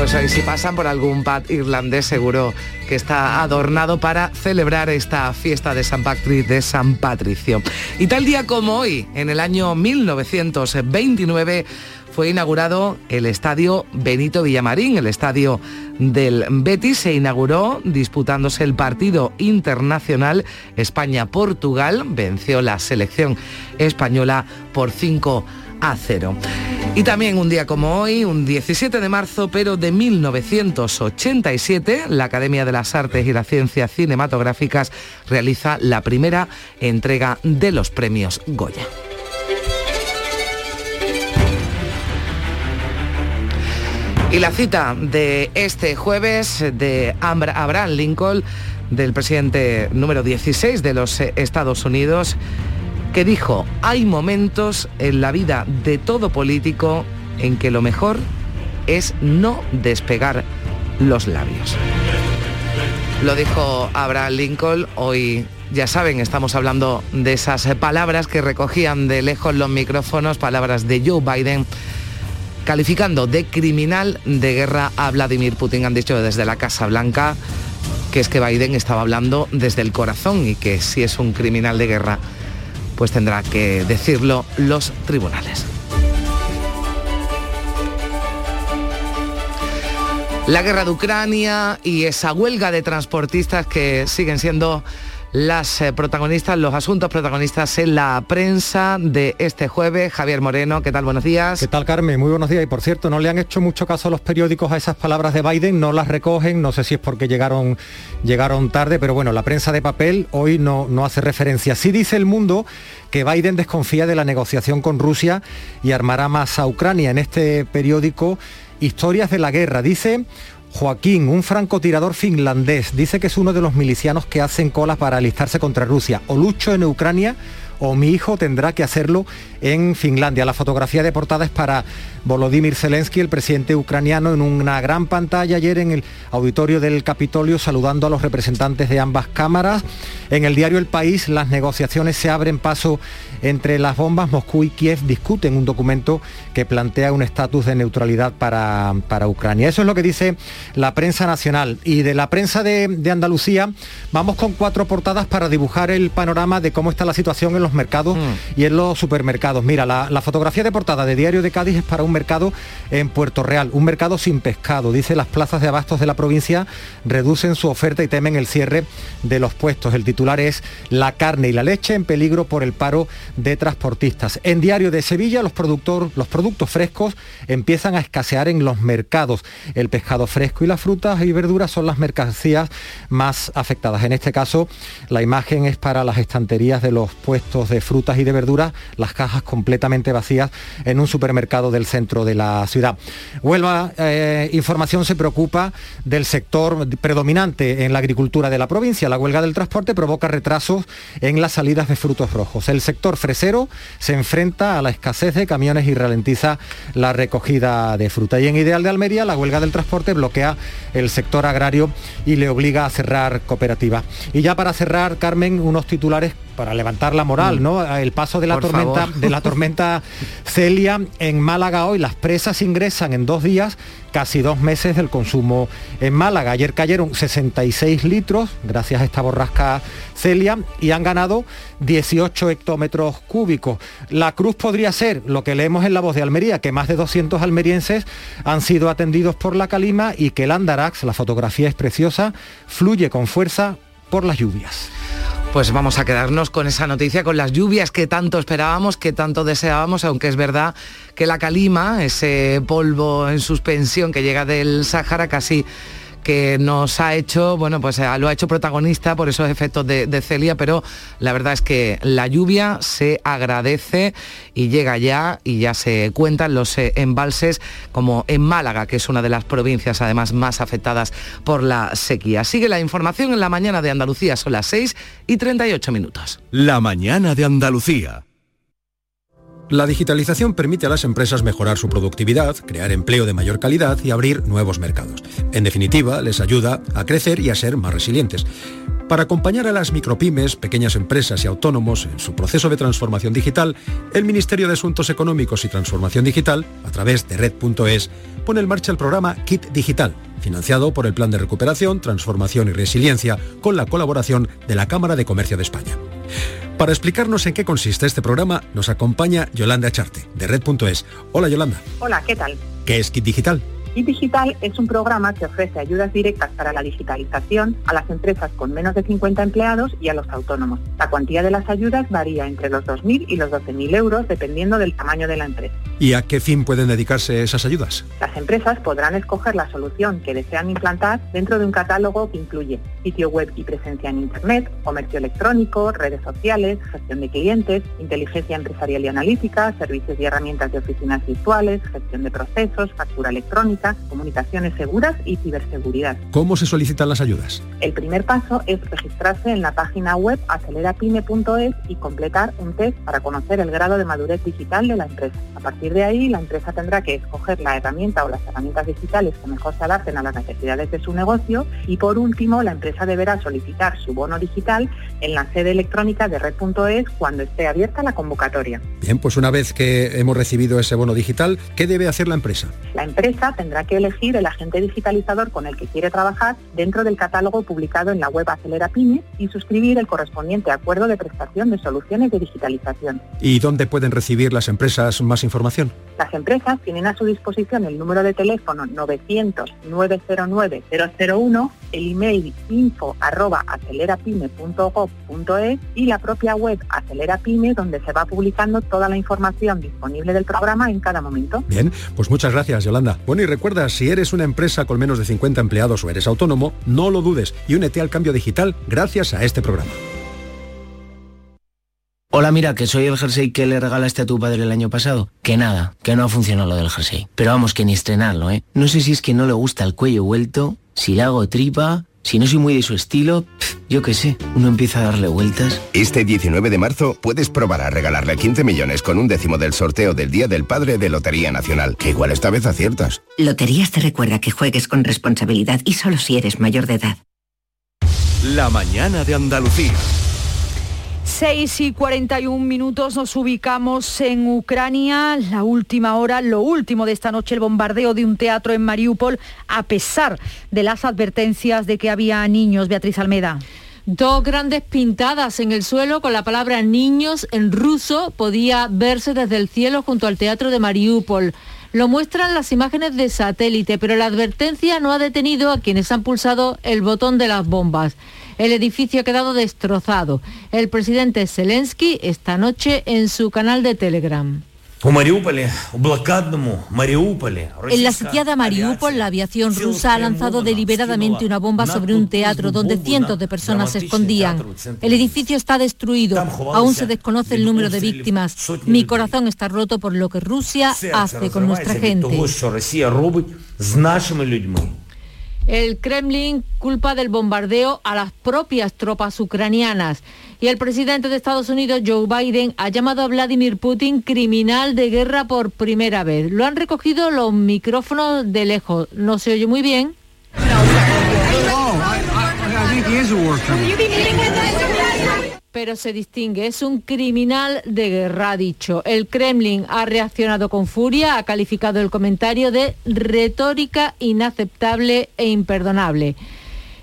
Pues hoy si pasan por algún pub irlandés seguro que está adornado para celebrar esta fiesta de San Patrick, de San Patricio. Y tal día como hoy, en el año 1929, fue inaugurado el estadio Benito Villamarín, el estadio del Betis se inauguró disputándose el partido internacional España-Portugal, venció la selección española por 5 a 0. Y también un día como hoy, un 17 de marzo, pero de 1987, la Academia de las Artes y las Ciencias Cinematográficas realiza la primera entrega de los premios Goya. Y la cita de este jueves de Abraham Lincoln, del presidente número 16 de los Estados Unidos, que dijo, hay momentos en la vida de todo político en que lo mejor es no despegar los labios. Lo dijo Abraham Lincoln, hoy ya saben, estamos hablando de esas palabras que recogían de lejos los micrófonos, palabras de Joe Biden, calificando de criminal de guerra a Vladimir Putin, han dicho desde la Casa Blanca, que es que Biden estaba hablando desde el corazón y que si es un criminal de guerra, pues tendrá que decirlo los tribunales. La guerra de Ucrania y esa huelga de transportistas que siguen siendo las eh, protagonistas, los asuntos protagonistas en la prensa de este jueves. Javier Moreno, ¿qué tal? Buenos días. ¿Qué tal, Carmen? Muy buenos días. Y por cierto, no le han hecho mucho caso a los periódicos a esas palabras de Biden, no las recogen, no sé si es porque llegaron, llegaron tarde, pero bueno, la prensa de papel hoy no, no hace referencia. Sí dice el mundo que Biden desconfía de la negociación con Rusia y armará más a Ucrania. En este periódico, Historias de la Guerra, dice Joaquín, un francotirador finlandés, dice que es uno de los milicianos que hacen colas para alistarse contra Rusia. O lucho en Ucrania o mi hijo tendrá que hacerlo en Finlandia. La fotografía de portada es para Volodymyr Zelensky, el presidente ucraniano, en una gran pantalla ayer en el auditorio del Capitolio saludando a los representantes de ambas cámaras. En el diario El País las negociaciones se abren paso entre las bombas. Moscú y Kiev discuten un documento que plantea un estatus de neutralidad para, para, Ucrania. Eso es lo que dice la prensa nacional. Y de la prensa de, de Andalucía vamos con cuatro portadas para dibujar el panorama de cómo está la situación en los mercados mm. y en los supermercados. Mira, la, la, fotografía de portada de Diario de Cádiz es para un mercado en Puerto Real, un mercado sin pescado. Dice las plazas de abastos de la provincia reducen su oferta y temen el cierre de los puestos. El titular es La carne y la leche en peligro por el paro de transportistas. En Diario de Sevilla los, productor, los productos frescos empiezan a escasear en los mercados. El pescado fresco y las frutas y verduras son las mercancías más afectadas. En este caso, la imagen es para las estanterías de los puestos de frutas y de verduras, las cajas completamente vacías en un supermercado del centro de la ciudad. Huelva eh, Información se preocupa del sector predominante en la agricultura de la provincia. La huelga del transporte provoca retrasos en las salidas de frutos rojos. El sector fresero se enfrenta a la escasez de camiones y ralentiza la recogida de fruta. Y en Ideal de Almería, la huelga del transporte bloquea el sector agrario y le obliga a cerrar cooperativas. Y ya para cerrar, Carmen, unos titulares para levantar la moral, ¿no? El paso de la Por tormenta favor. de la tormenta <laughs> Celia en Málaga hoy. Las presas ingresan en dos días casi dos meses del consumo en Málaga. Ayer cayeron 66 litros gracias a esta borrasca Celia y han ganado 18 hectómetros cúbicos. La cruz podría ser lo que leemos en la voz de Almería, que más de 200 almerienses han sido atendidos por la calima y que el Andarax, la fotografía es preciosa, fluye con fuerza por las lluvias. Pues vamos a quedarnos con esa noticia, con las lluvias que tanto esperábamos, que tanto deseábamos, aunque es verdad que la calima, ese polvo en suspensión que llega del Sáhara, casi que nos ha hecho, bueno, pues eh, lo ha hecho protagonista por esos efectos de, de, Celia, pero la verdad es que la lluvia se agradece y llega ya y ya se cuentan los eh, embalses como en Málaga, que es una de las provincias además más afectadas por la sequía. Sigue la información en la mañana de Andalucía, son las 6 y 38 minutos. La mañana de Andalucía. La digitalización permite a las empresas mejorar su productividad, crear empleo de mayor calidad y abrir nuevos mercados. En definitiva, les ayuda a crecer y a ser más resilientes. Para acompañar a las micropymes, pequeñas empresas y autónomos en su proceso de transformación digital, el Ministerio de Asuntos Económicos y Transformación Digital, a través de red.es, pone en marcha el programa Kit Digital, financiado por el Plan de Recuperación, Transformación y Resiliencia, con la colaboración de la Cámara de Comercio de España. Para explicarnos en qué consiste este programa, nos acompaña Yolanda Charte, de red.es. Hola Yolanda. Hola, ¿qué tal? ¿Qué es Kit Digital? Y Digital es un programa que ofrece ayudas directas para la digitalización a las empresas con menos de 50 empleados y a los autónomos. La cuantía de las ayudas varía entre los 2.000 y los 12.000 euros dependiendo del tamaño de la empresa. ¿Y a qué fin pueden dedicarse esas ayudas? Las empresas podrán escoger la solución que desean implantar dentro de un catálogo que incluye sitio web y presencia en Internet, comercio electrónico, redes sociales, gestión de clientes, inteligencia empresarial y analítica, servicios y herramientas de oficinas virtuales, gestión de procesos, factura electrónica, comunicaciones seguras y ciberseguridad. ¿Cómo se solicitan las ayudas? El primer paso es registrarse en la página web acelerapyme.es y completar un test para conocer el grado de madurez digital de la empresa. A partir de ahí, la empresa tendrá que escoger la herramienta o las herramientas digitales que mejor se adapten a las necesidades de su negocio y por último, la empresa deberá solicitar su bono digital en la sede electrónica de red.es cuando esté abierta la convocatoria. Bien, pues una vez que hemos recibido ese bono digital, ¿qué debe hacer la empresa? La empresa tendrá tendrá que elegir el agente digitalizador con el que quiere trabajar dentro del catálogo publicado en la web Acelera Pyme y suscribir el correspondiente acuerdo de prestación de soluciones de digitalización. ¿Y dónde pueden recibir las empresas más información? Las empresas tienen a su disposición el número de teléfono 900-909-001, el email info arroba acelerapyme.gov.es y la propia web Acelera Pyme donde se va publicando toda la información disponible del programa en cada momento. Bien, pues muchas gracias Yolanda. Bueno, y recuerda, si eres una empresa con menos de 50 empleados o eres autónomo, no lo dudes y únete al cambio digital gracias a este programa. Hola, mira, que soy el jersey que le regalaste a tu padre el año pasado. Que nada, que no ha funcionado lo del jersey. Pero vamos, que ni estrenarlo, ¿eh? No sé si es que no le gusta el cuello vuelto, si le hago tripa, si no soy muy de su estilo, yo qué sé, uno empieza a darle vueltas. Este 19 de marzo puedes probar a regalarle 15 millones con un décimo del sorteo del Día del Padre de Lotería Nacional, que igual esta vez aciertas. Loterías te recuerda que juegues con responsabilidad y solo si eres mayor de edad. La mañana de Andalucía. 6 y 41 minutos nos ubicamos en Ucrania. La última hora, lo último de esta noche, el bombardeo de un teatro en Mariupol, a pesar de las advertencias de que había niños. Beatriz Almeda. Dos grandes pintadas en el suelo con la palabra niños en ruso podía verse desde el cielo junto al teatro de Mariupol. Lo muestran las imágenes de satélite, pero la advertencia no ha detenido a quienes han pulsado el botón de las bombas. El edificio ha quedado destrozado. El presidente Zelensky esta noche en su canal de Telegram. En la sitiada Mariupol, la aviación rusa ha lanzado deliberadamente una bomba sobre un teatro donde cientos de personas se escondían. El edificio está destruido. Aún se desconoce el número de víctimas. Mi corazón está roto por lo que Rusia hace con nuestra gente. El Kremlin culpa del bombardeo a las propias tropas ucranianas y el presidente de Estados Unidos, Joe Biden, ha llamado a Vladimir Putin criminal de guerra por primera vez. Lo han recogido los micrófonos de lejos. No se oye muy bien pero se distingue. Es un criminal de guerra, ha dicho. El Kremlin ha reaccionado con furia, ha calificado el comentario de retórica inaceptable e imperdonable.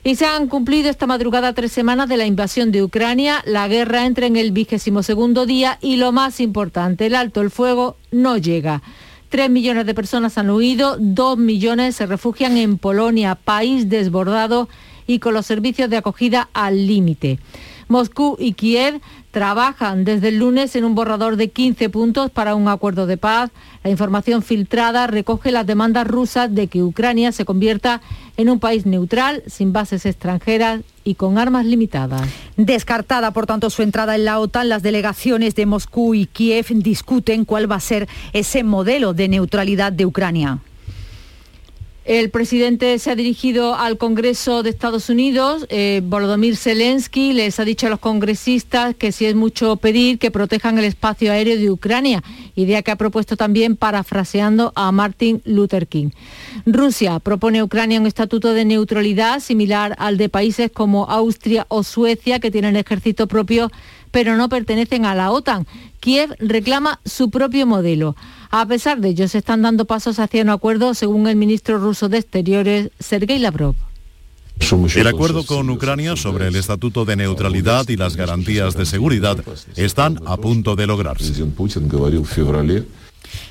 Y se han cumplido esta madrugada tres semanas de la invasión de Ucrania. La guerra entra en el vigésimo segundo día y lo más importante, el alto el fuego no llega. Tres millones de personas han huido, dos millones se refugian en Polonia, país desbordado y con los servicios de acogida al límite. Moscú y Kiev trabajan desde el lunes en un borrador de 15 puntos para un acuerdo de paz. La información filtrada recoge las demandas rusas de que Ucrania se convierta en un país neutral, sin bases extranjeras y con armas limitadas. Descartada, por tanto, su entrada en la OTAN, las delegaciones de Moscú y Kiev discuten cuál va a ser ese modelo de neutralidad de Ucrania. El presidente se ha dirigido al Congreso de Estados Unidos. Eh, Volodymyr Zelensky les ha dicho a los congresistas que si es mucho pedir que protejan el espacio aéreo de Ucrania, idea que ha propuesto también parafraseando a Martin Luther King. Rusia propone a Ucrania un estatuto de neutralidad similar al de países como Austria o Suecia que tienen ejército propio pero no pertenecen a la OTAN. Kiev reclama su propio modelo. A pesar de ello, se están dando pasos hacia un acuerdo, según el ministro ruso de Exteriores, Sergei Lavrov. El acuerdo con Ucrania sobre el estatuto de neutralidad y las garantías de seguridad están a punto de lograrse.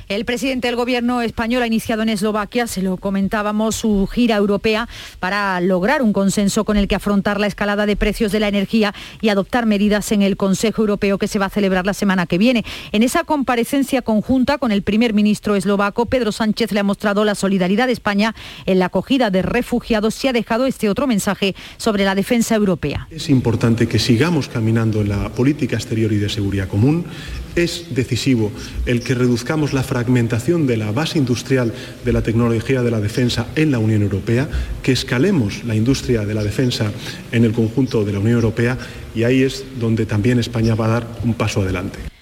El presidente del gobierno español ha iniciado en Eslovaquia, se lo comentábamos, su gira europea para lograr un consenso con el que afrontar la escalada de precios de la energía y adoptar medidas en el Consejo Europeo que se va a celebrar la semana que viene. En esa comparecencia conjunta con el primer ministro eslovaco, Pedro Sánchez le ha mostrado la solidaridad de España en la acogida de refugiados y ha dejado este otro mensaje sobre la defensa europea. Es importante que sigamos caminando en la política exterior y de seguridad común. Es decisivo el que reduzcamos la fragmentación de la base industrial de la tecnología de la defensa en la Unión Europea, que escalemos la industria de la defensa en el conjunto de la Unión Europea y ahí es donde también España va a dar un paso adelante.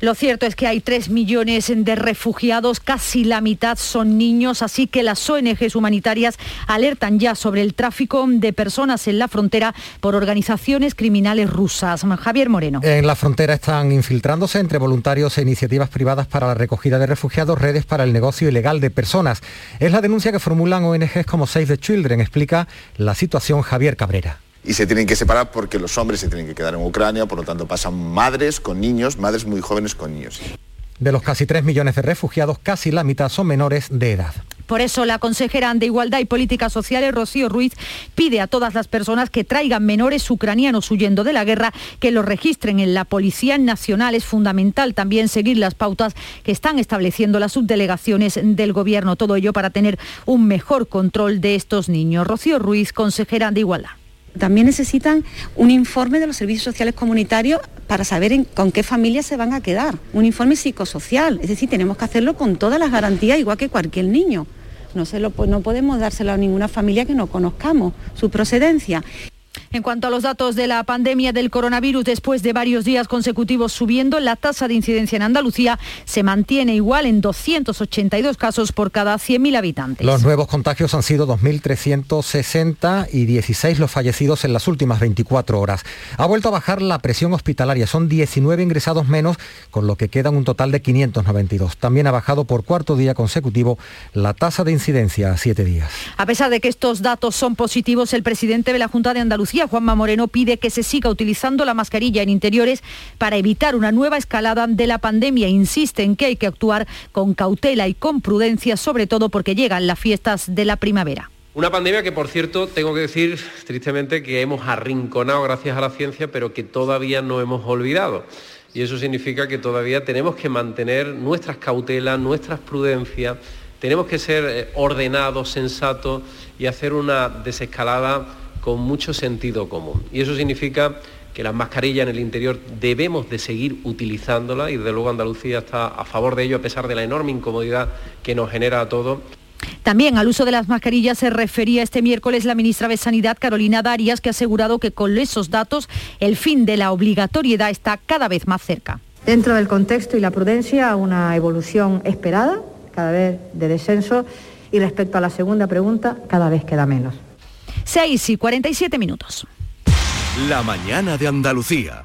Lo cierto es que hay 3 millones de refugiados, casi la mitad son niños, así que las ONGs humanitarias alertan ya sobre el tráfico de personas en la frontera por organizaciones criminales rusas. Javier Moreno. En la frontera están infiltrándose entre voluntarios e iniciativas privadas para la recogida de refugiados redes para el negocio ilegal de personas. Es la denuncia que formulan ONGs como Save the Children, explica la situación Javier Cabrera y se tienen que separar porque los hombres se tienen que quedar en Ucrania, por lo tanto pasan madres con niños, madres muy jóvenes con niños. De los casi 3 millones de refugiados, casi la mitad son menores de edad. Por eso la consejera de Igualdad y Políticas Sociales, Rocío Ruiz, pide a todas las personas que traigan menores ucranianos huyendo de la guerra que los registren en la Policía Nacional. Es fundamental también seguir las pautas que están estableciendo las subdelegaciones del Gobierno. Todo ello para tener un mejor control de estos niños. Rocío Ruiz, consejera de Igualdad también necesitan un informe de los servicios sociales comunitarios para saber con qué familias se van a quedar, un informe psicosocial, es decir, tenemos que hacerlo con todas las garantías, igual que cualquier niño. No, se lo, no podemos dárselo a ninguna familia que no conozcamos su procedencia. En cuanto a los datos de la pandemia del coronavirus, después de varios días consecutivos subiendo, la tasa de incidencia en Andalucía se mantiene igual en 282 casos por cada 100.000 habitantes. Los nuevos contagios han sido 2.360 y 16 los fallecidos en las últimas 24 horas. Ha vuelto a bajar la presión hospitalaria, son 19 ingresados menos, con lo que quedan un total de 592. También ha bajado por cuarto día consecutivo la tasa de incidencia a siete días. A pesar de que estos datos son positivos, el presidente de la Junta de Andalucía Juanma Moreno pide que se siga utilizando la mascarilla en interiores para evitar una nueva escalada de la pandemia. Insiste en que hay que actuar con cautela y con prudencia, sobre todo porque llegan las fiestas de la primavera. Una pandemia que, por cierto, tengo que decir tristemente que hemos arrinconado gracias a la ciencia, pero que todavía no hemos olvidado. Y eso significa que todavía tenemos que mantener nuestras cautelas, nuestras prudencias, tenemos que ser eh, ordenados, sensatos y hacer una desescalada con mucho sentido común. Y eso significa que las mascarillas en el interior debemos de seguir utilizándolas y desde luego Andalucía está a favor de ello a pesar de la enorme incomodidad que nos genera a todos. También al uso de las mascarillas se refería este miércoles la ministra de Sanidad, Carolina Darias, que ha asegurado que con esos datos el fin de la obligatoriedad está cada vez más cerca. Dentro del contexto y la prudencia, una evolución esperada, cada vez de descenso, y respecto a la segunda pregunta, cada vez queda menos. 6 y 47 minutos. La mañana de Andalucía.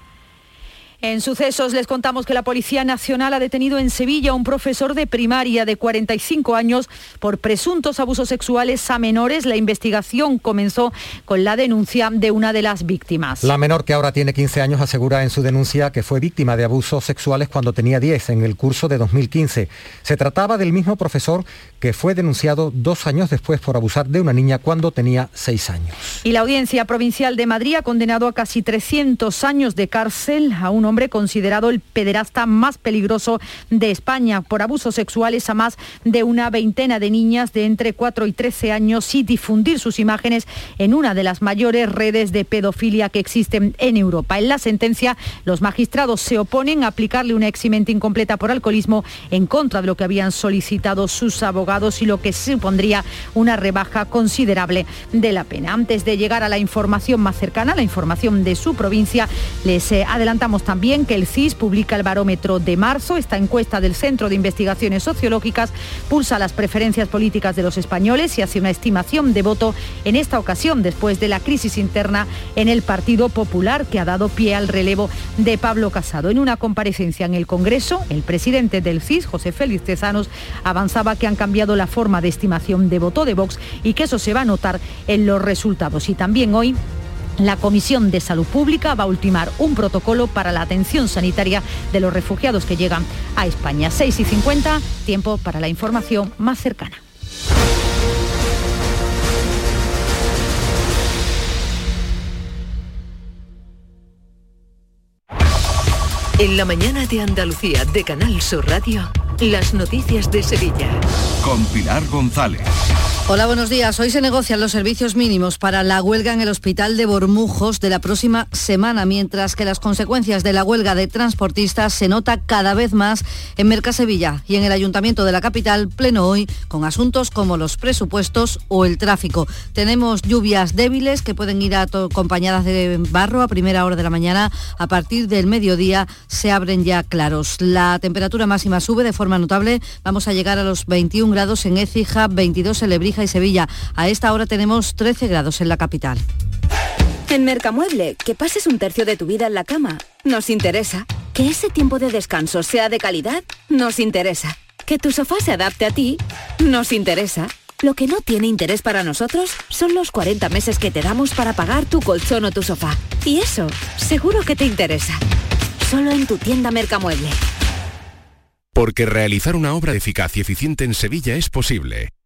En sucesos les contamos que la Policía Nacional ha detenido en Sevilla a un profesor de primaria de 45 años por presuntos abusos sexuales a menores. La investigación comenzó con la denuncia de una de las víctimas. La menor que ahora tiene 15 años asegura en su denuncia que fue víctima de abusos sexuales cuando tenía 10 en el curso de 2015. Se trataba del mismo profesor que fue denunciado dos años después por abusar de una niña cuando tenía 6 años. Y la Audiencia Provincial de Madrid ha condenado a casi 300 años de cárcel a un hombre considerado el pederasta más peligroso de España por abusos sexuales a más de una veintena de niñas de entre 4 y 13 años y difundir sus imágenes en una de las mayores redes de pedofilia que existen en Europa. En la sentencia, los magistrados se oponen a aplicarle una eximente incompleta por alcoholismo en contra de lo que habían solicitado sus abogados y lo que supondría una rebaja considerable de la pena. Antes de llegar a la información más cercana, la información de su provincia, les eh, adelantamos también también que el CIS publica el barómetro de marzo. Esta encuesta del Centro de Investigaciones Sociológicas pulsa las preferencias políticas de los españoles y hace una estimación de voto en esta ocasión después de la crisis interna en el Partido Popular que ha dado pie al relevo de Pablo Casado. En una comparecencia en el Congreso, el presidente del CIS, José Félix Tezanos, avanzaba que han cambiado la forma de estimación de voto de Vox y que eso se va a notar en los resultados. Y también hoy la Comisión de Salud Pública va a ultimar un protocolo para la atención sanitaria de los refugiados que llegan a España. 6 y 50, tiempo para la información más cercana. En la mañana de Andalucía de Canal Sur Radio, las noticias de Sevilla. Con Pilar González. Hola, buenos días. Hoy se negocian los servicios mínimos para la huelga en el hospital de Bormujos de la próxima semana, mientras que las consecuencias de la huelga de transportistas se nota cada vez más en Mercasevilla y en el Ayuntamiento de la capital, pleno hoy, con asuntos como los presupuestos o el tráfico. Tenemos lluvias débiles que pueden ir acompañadas de barro a primera hora de la mañana. A partir del mediodía se abren ya claros. La temperatura máxima sube de forma notable. Vamos a llegar a los 21 grados en Écija, 22 en Lebrija y Sevilla. A esta hora tenemos 13 grados en la capital. En Mercamueble, que pases un tercio de tu vida en la cama, nos interesa. Que ese tiempo de descanso sea de calidad, nos interesa. Que tu sofá se adapte a ti, nos interesa. Lo que no tiene interés para nosotros son los 40 meses que te damos para pagar tu colchón o tu sofá. Y eso, seguro que te interesa. Solo en tu tienda Mercamueble. Porque realizar una obra eficaz y eficiente en Sevilla es posible.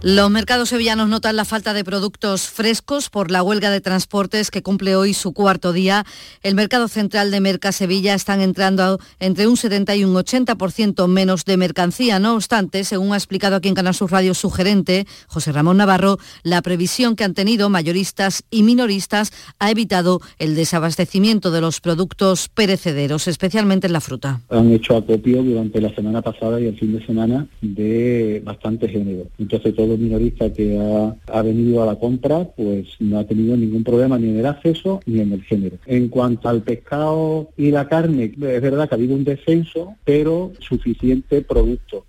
Los mercados sevillanos notan la falta de productos frescos por la huelga de transportes que cumple hoy su cuarto día. El mercado central de Merca Sevilla están entrando entre un 70 y un 80% menos de mercancía. No obstante, según ha explicado aquí en Canal Sur Radio su gerente, José Ramón Navarro, la previsión que han tenido mayoristas y minoristas ha evitado el desabastecimiento de los productos perecederos, especialmente en la fruta. Han hecho acopio durante la semana pasada y el fin de semana de bastante género. Entonces todo minorista que ha, venido a la compra, pues no ha tenido ningún problema ni en el acceso ni en el género. En cuanto al pescado y la carne, es verdad que ha habido un descenso, pero suficiente producto.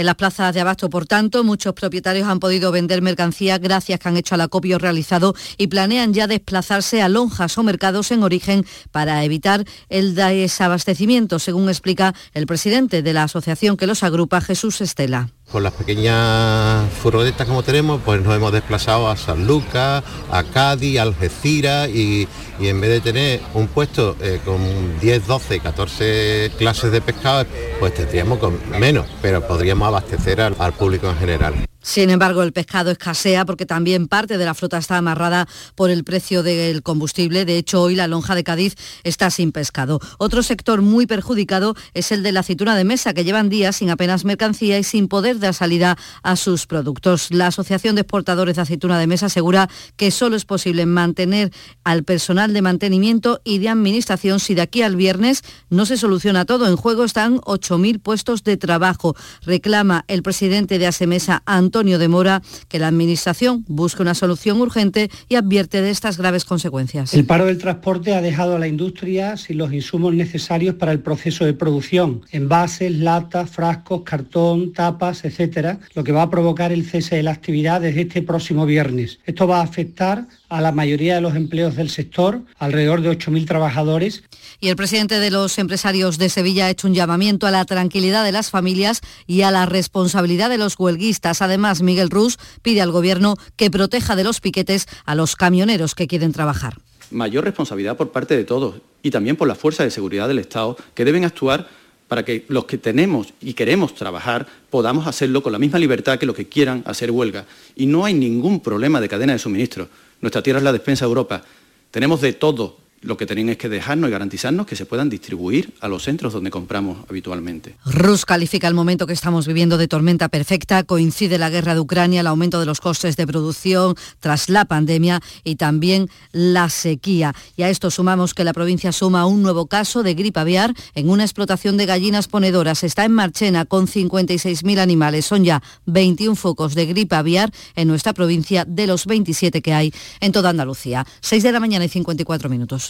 En las plazas de abasto, por tanto, muchos propietarios han podido vender mercancía gracias que han hecho al acopio realizado y planean ya desplazarse a lonjas o mercados en origen para evitar el desabastecimiento, según explica el presidente de la asociación que los agrupa, Jesús Estela. Con las pequeñas furgonetas como tenemos, pues nos hemos desplazado a San Lucas, a Cádiz, a Algeciras y, en vez de tener un puesto eh, con 10, 12, 14 clases de pescado, pues tendríamos con menos, pero podríamos abastecer al público en general. Sin embargo, el pescado escasea porque también parte de la flota está amarrada por el precio del combustible. De hecho, hoy la lonja de Cádiz está sin pescado. Otro sector muy perjudicado es el de la aceituna de mesa, que llevan días sin apenas mercancía y sin poder dar salida a sus productos. La Asociación de Exportadores de Aceituna de Mesa asegura que solo es posible mantener al personal de mantenimiento y de administración si de aquí al viernes no se soluciona todo. En juego están 8.000 puestos de trabajo. Reclama el presidente de Asemesa, Antonio de Mora, que la Administración busque una solución urgente y advierte de estas graves consecuencias. El paro del transporte ha dejado a la industria sin los insumos necesarios para el proceso de producción, envases, latas, frascos, cartón, tapas, etcétera, lo que va a provocar el cese de la actividad desde este próximo viernes. Esto va a afectar a la mayoría de los empleos del sector, alrededor de 8.000 trabajadores. Y el presidente de los empresarios de Sevilla ha hecho un llamamiento a la tranquilidad de las familias y a la responsabilidad de los huelguistas. Además, Miguel Rus pide al Gobierno que proteja de los piquetes a los camioneros que quieren trabajar. Mayor responsabilidad por parte de todos y también por las fuerzas de seguridad del Estado que deben actuar para que los que tenemos y queremos trabajar podamos hacerlo con la misma libertad que los que quieran hacer huelga. Y no hay ningún problema de cadena de suministro. Nuestra tierra es la despensa de Europa. Tenemos de todo lo que tienen es que dejarnos y garantizarnos que se puedan distribuir a los centros donde compramos habitualmente. Rus califica el momento que estamos viviendo de tormenta perfecta. Coincide la guerra de Ucrania, el aumento de los costes de producción tras la pandemia y también la sequía. Y a esto sumamos que la provincia suma un nuevo caso de gripe aviar en una explotación de gallinas ponedoras. Está en Marchena con 56.000 animales. Son ya 21 focos de gripe aviar en nuestra provincia de los 27 que hay en toda Andalucía. 6 de la mañana y 54 minutos.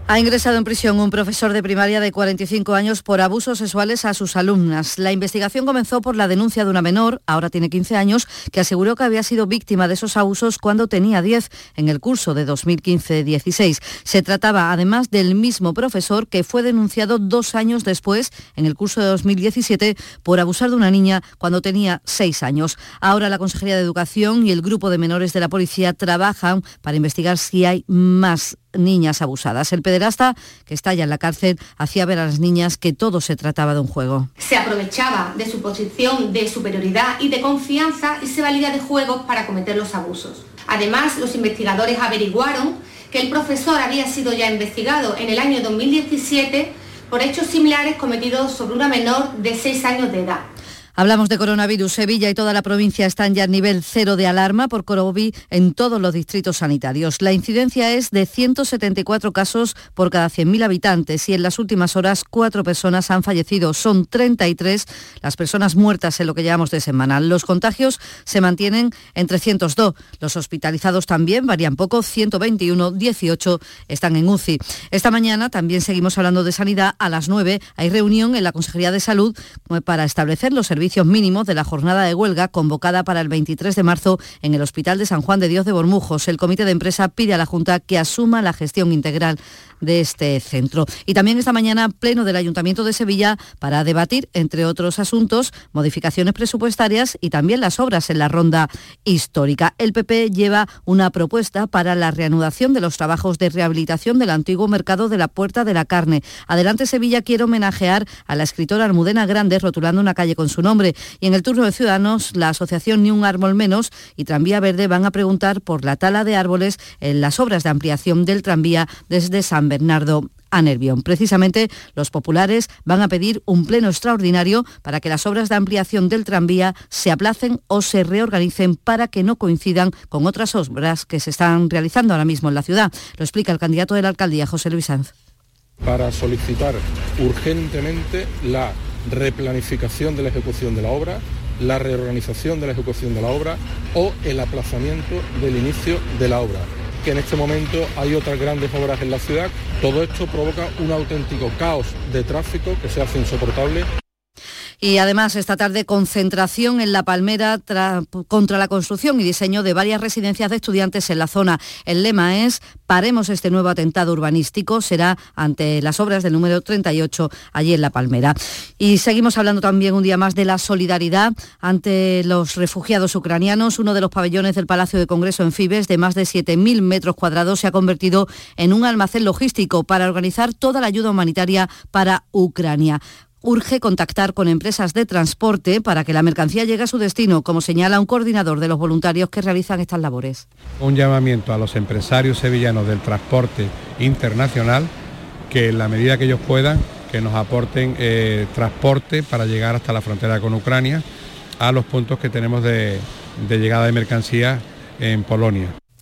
Ha ingresado en prisión un profesor de primaria de 45 años por abusos sexuales a sus alumnas. La investigación comenzó por la denuncia de una menor, ahora tiene 15 años, que aseguró que había sido víctima de esos abusos cuando tenía 10 en el curso de 2015-16. Se trataba además del mismo profesor que fue denunciado dos años después, en el curso de 2017, por abusar de una niña cuando tenía 6 años. Ahora la Consejería de Educación y el grupo de menores de la policía trabajan para investigar si hay más niñas abusadas. El pederasta, que está ya en la cárcel, hacía ver a las niñas que todo se trataba de un juego. Se aprovechaba de su posición de superioridad y de confianza y se valía de juegos para cometer los abusos. Además, los investigadores averiguaron que el profesor había sido ya investigado en el año 2017 por hechos similares cometidos sobre una menor de 6 años de edad. Hablamos de coronavirus. Sevilla y toda la provincia están ya a nivel cero de alarma por coronavirus en todos los distritos sanitarios. La incidencia es de 174 casos por cada 100.000 habitantes y en las últimas horas cuatro personas han fallecido. Son 33 las personas muertas en lo que llevamos de semana. Los contagios se mantienen en 302. Los hospitalizados también varían poco, 121, 18 están en UCI. Esta mañana también seguimos hablando de sanidad. A las 9 hay reunión en la Consejería de Salud para establecer los servicios servicios mínimos de la jornada de huelga convocada para el 23 de marzo en el Hospital de San Juan de Dios de Bormujos. El comité de empresa pide a la Junta que asuma la gestión integral de este centro. Y también esta mañana pleno del Ayuntamiento de Sevilla para debatir, entre otros asuntos, modificaciones presupuestarias y también las obras en la ronda histórica. El PP lleva una propuesta para la reanudación de los trabajos de rehabilitación del antiguo mercado de la Puerta de la Carne. Adelante Sevilla quiere homenajear a la escritora Almudena Grande rotulando una calle con su nombre y en el turno de Ciudadanos, la asociación Ni un árbol menos y Tranvía Verde van a preguntar por la tala de árboles en las obras de ampliación del tranvía desde San Bernardo a Nervión. Precisamente los populares van a pedir un pleno extraordinario para que las obras de ampliación del tranvía se aplacen o se reorganicen para que no coincidan con otras obras que se están realizando ahora mismo en la ciudad. Lo explica el candidato de la alcaldía, José Luis Sanz. Para solicitar urgentemente la replanificación de la ejecución de la obra, la reorganización de la ejecución de la obra o el aplazamiento del inicio de la obra que en este momento hay otras grandes obras en la ciudad. Todo esto provoca un auténtico caos de tráfico que se hace insoportable y además esta tarde concentración en La Palmera contra la construcción y diseño de varias residencias de estudiantes en la zona. El lema es Paremos este nuevo atentado urbanístico. Será ante las obras del número 38 allí en La Palmera. Y seguimos hablando también un día más de la solidaridad ante los refugiados ucranianos. Uno de los pabellones del Palacio de Congreso en Fibes, de más de 7.000 metros cuadrados, se ha convertido en un almacén logístico para organizar toda la ayuda humanitaria para Ucrania urge contactar con empresas de transporte para que la mercancía llegue a su destino, como señala un coordinador de los voluntarios que realizan estas labores. Un llamamiento a los empresarios sevillanos del transporte internacional que en la medida que ellos puedan, que nos aporten eh, transporte para llegar hasta la frontera con Ucrania a los puntos que tenemos de, de llegada de mercancías en Polonia.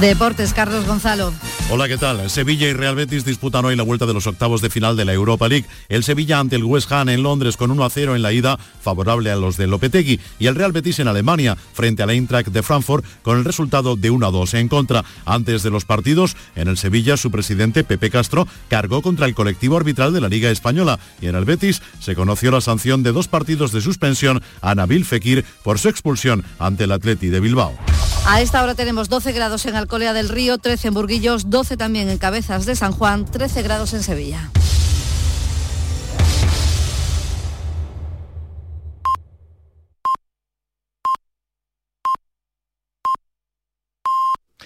Deportes, Carlos Gonzalo. Hola, ¿qué tal? Sevilla y Real Betis disputan hoy la vuelta de los octavos de final de la Europa League. El Sevilla ante el West Ham en Londres con 1 a 0 en la ida, favorable a los de Lopetegui, y el Real Betis en Alemania frente al Eintracht de Frankfurt con el resultado de 1 a 2 en contra. Antes de los partidos, en el Sevilla su presidente Pepe Castro cargó contra el colectivo arbitral de la Liga Española y en el Betis se conoció la sanción de dos partidos de suspensión a Nabil Fekir por su expulsión ante el Atleti de Bilbao. A esta hora tenemos 12 grados en Alcolea del Río, 13 en Burguillos, 12 también en Cabezas de San Juan, 13 grados en Sevilla.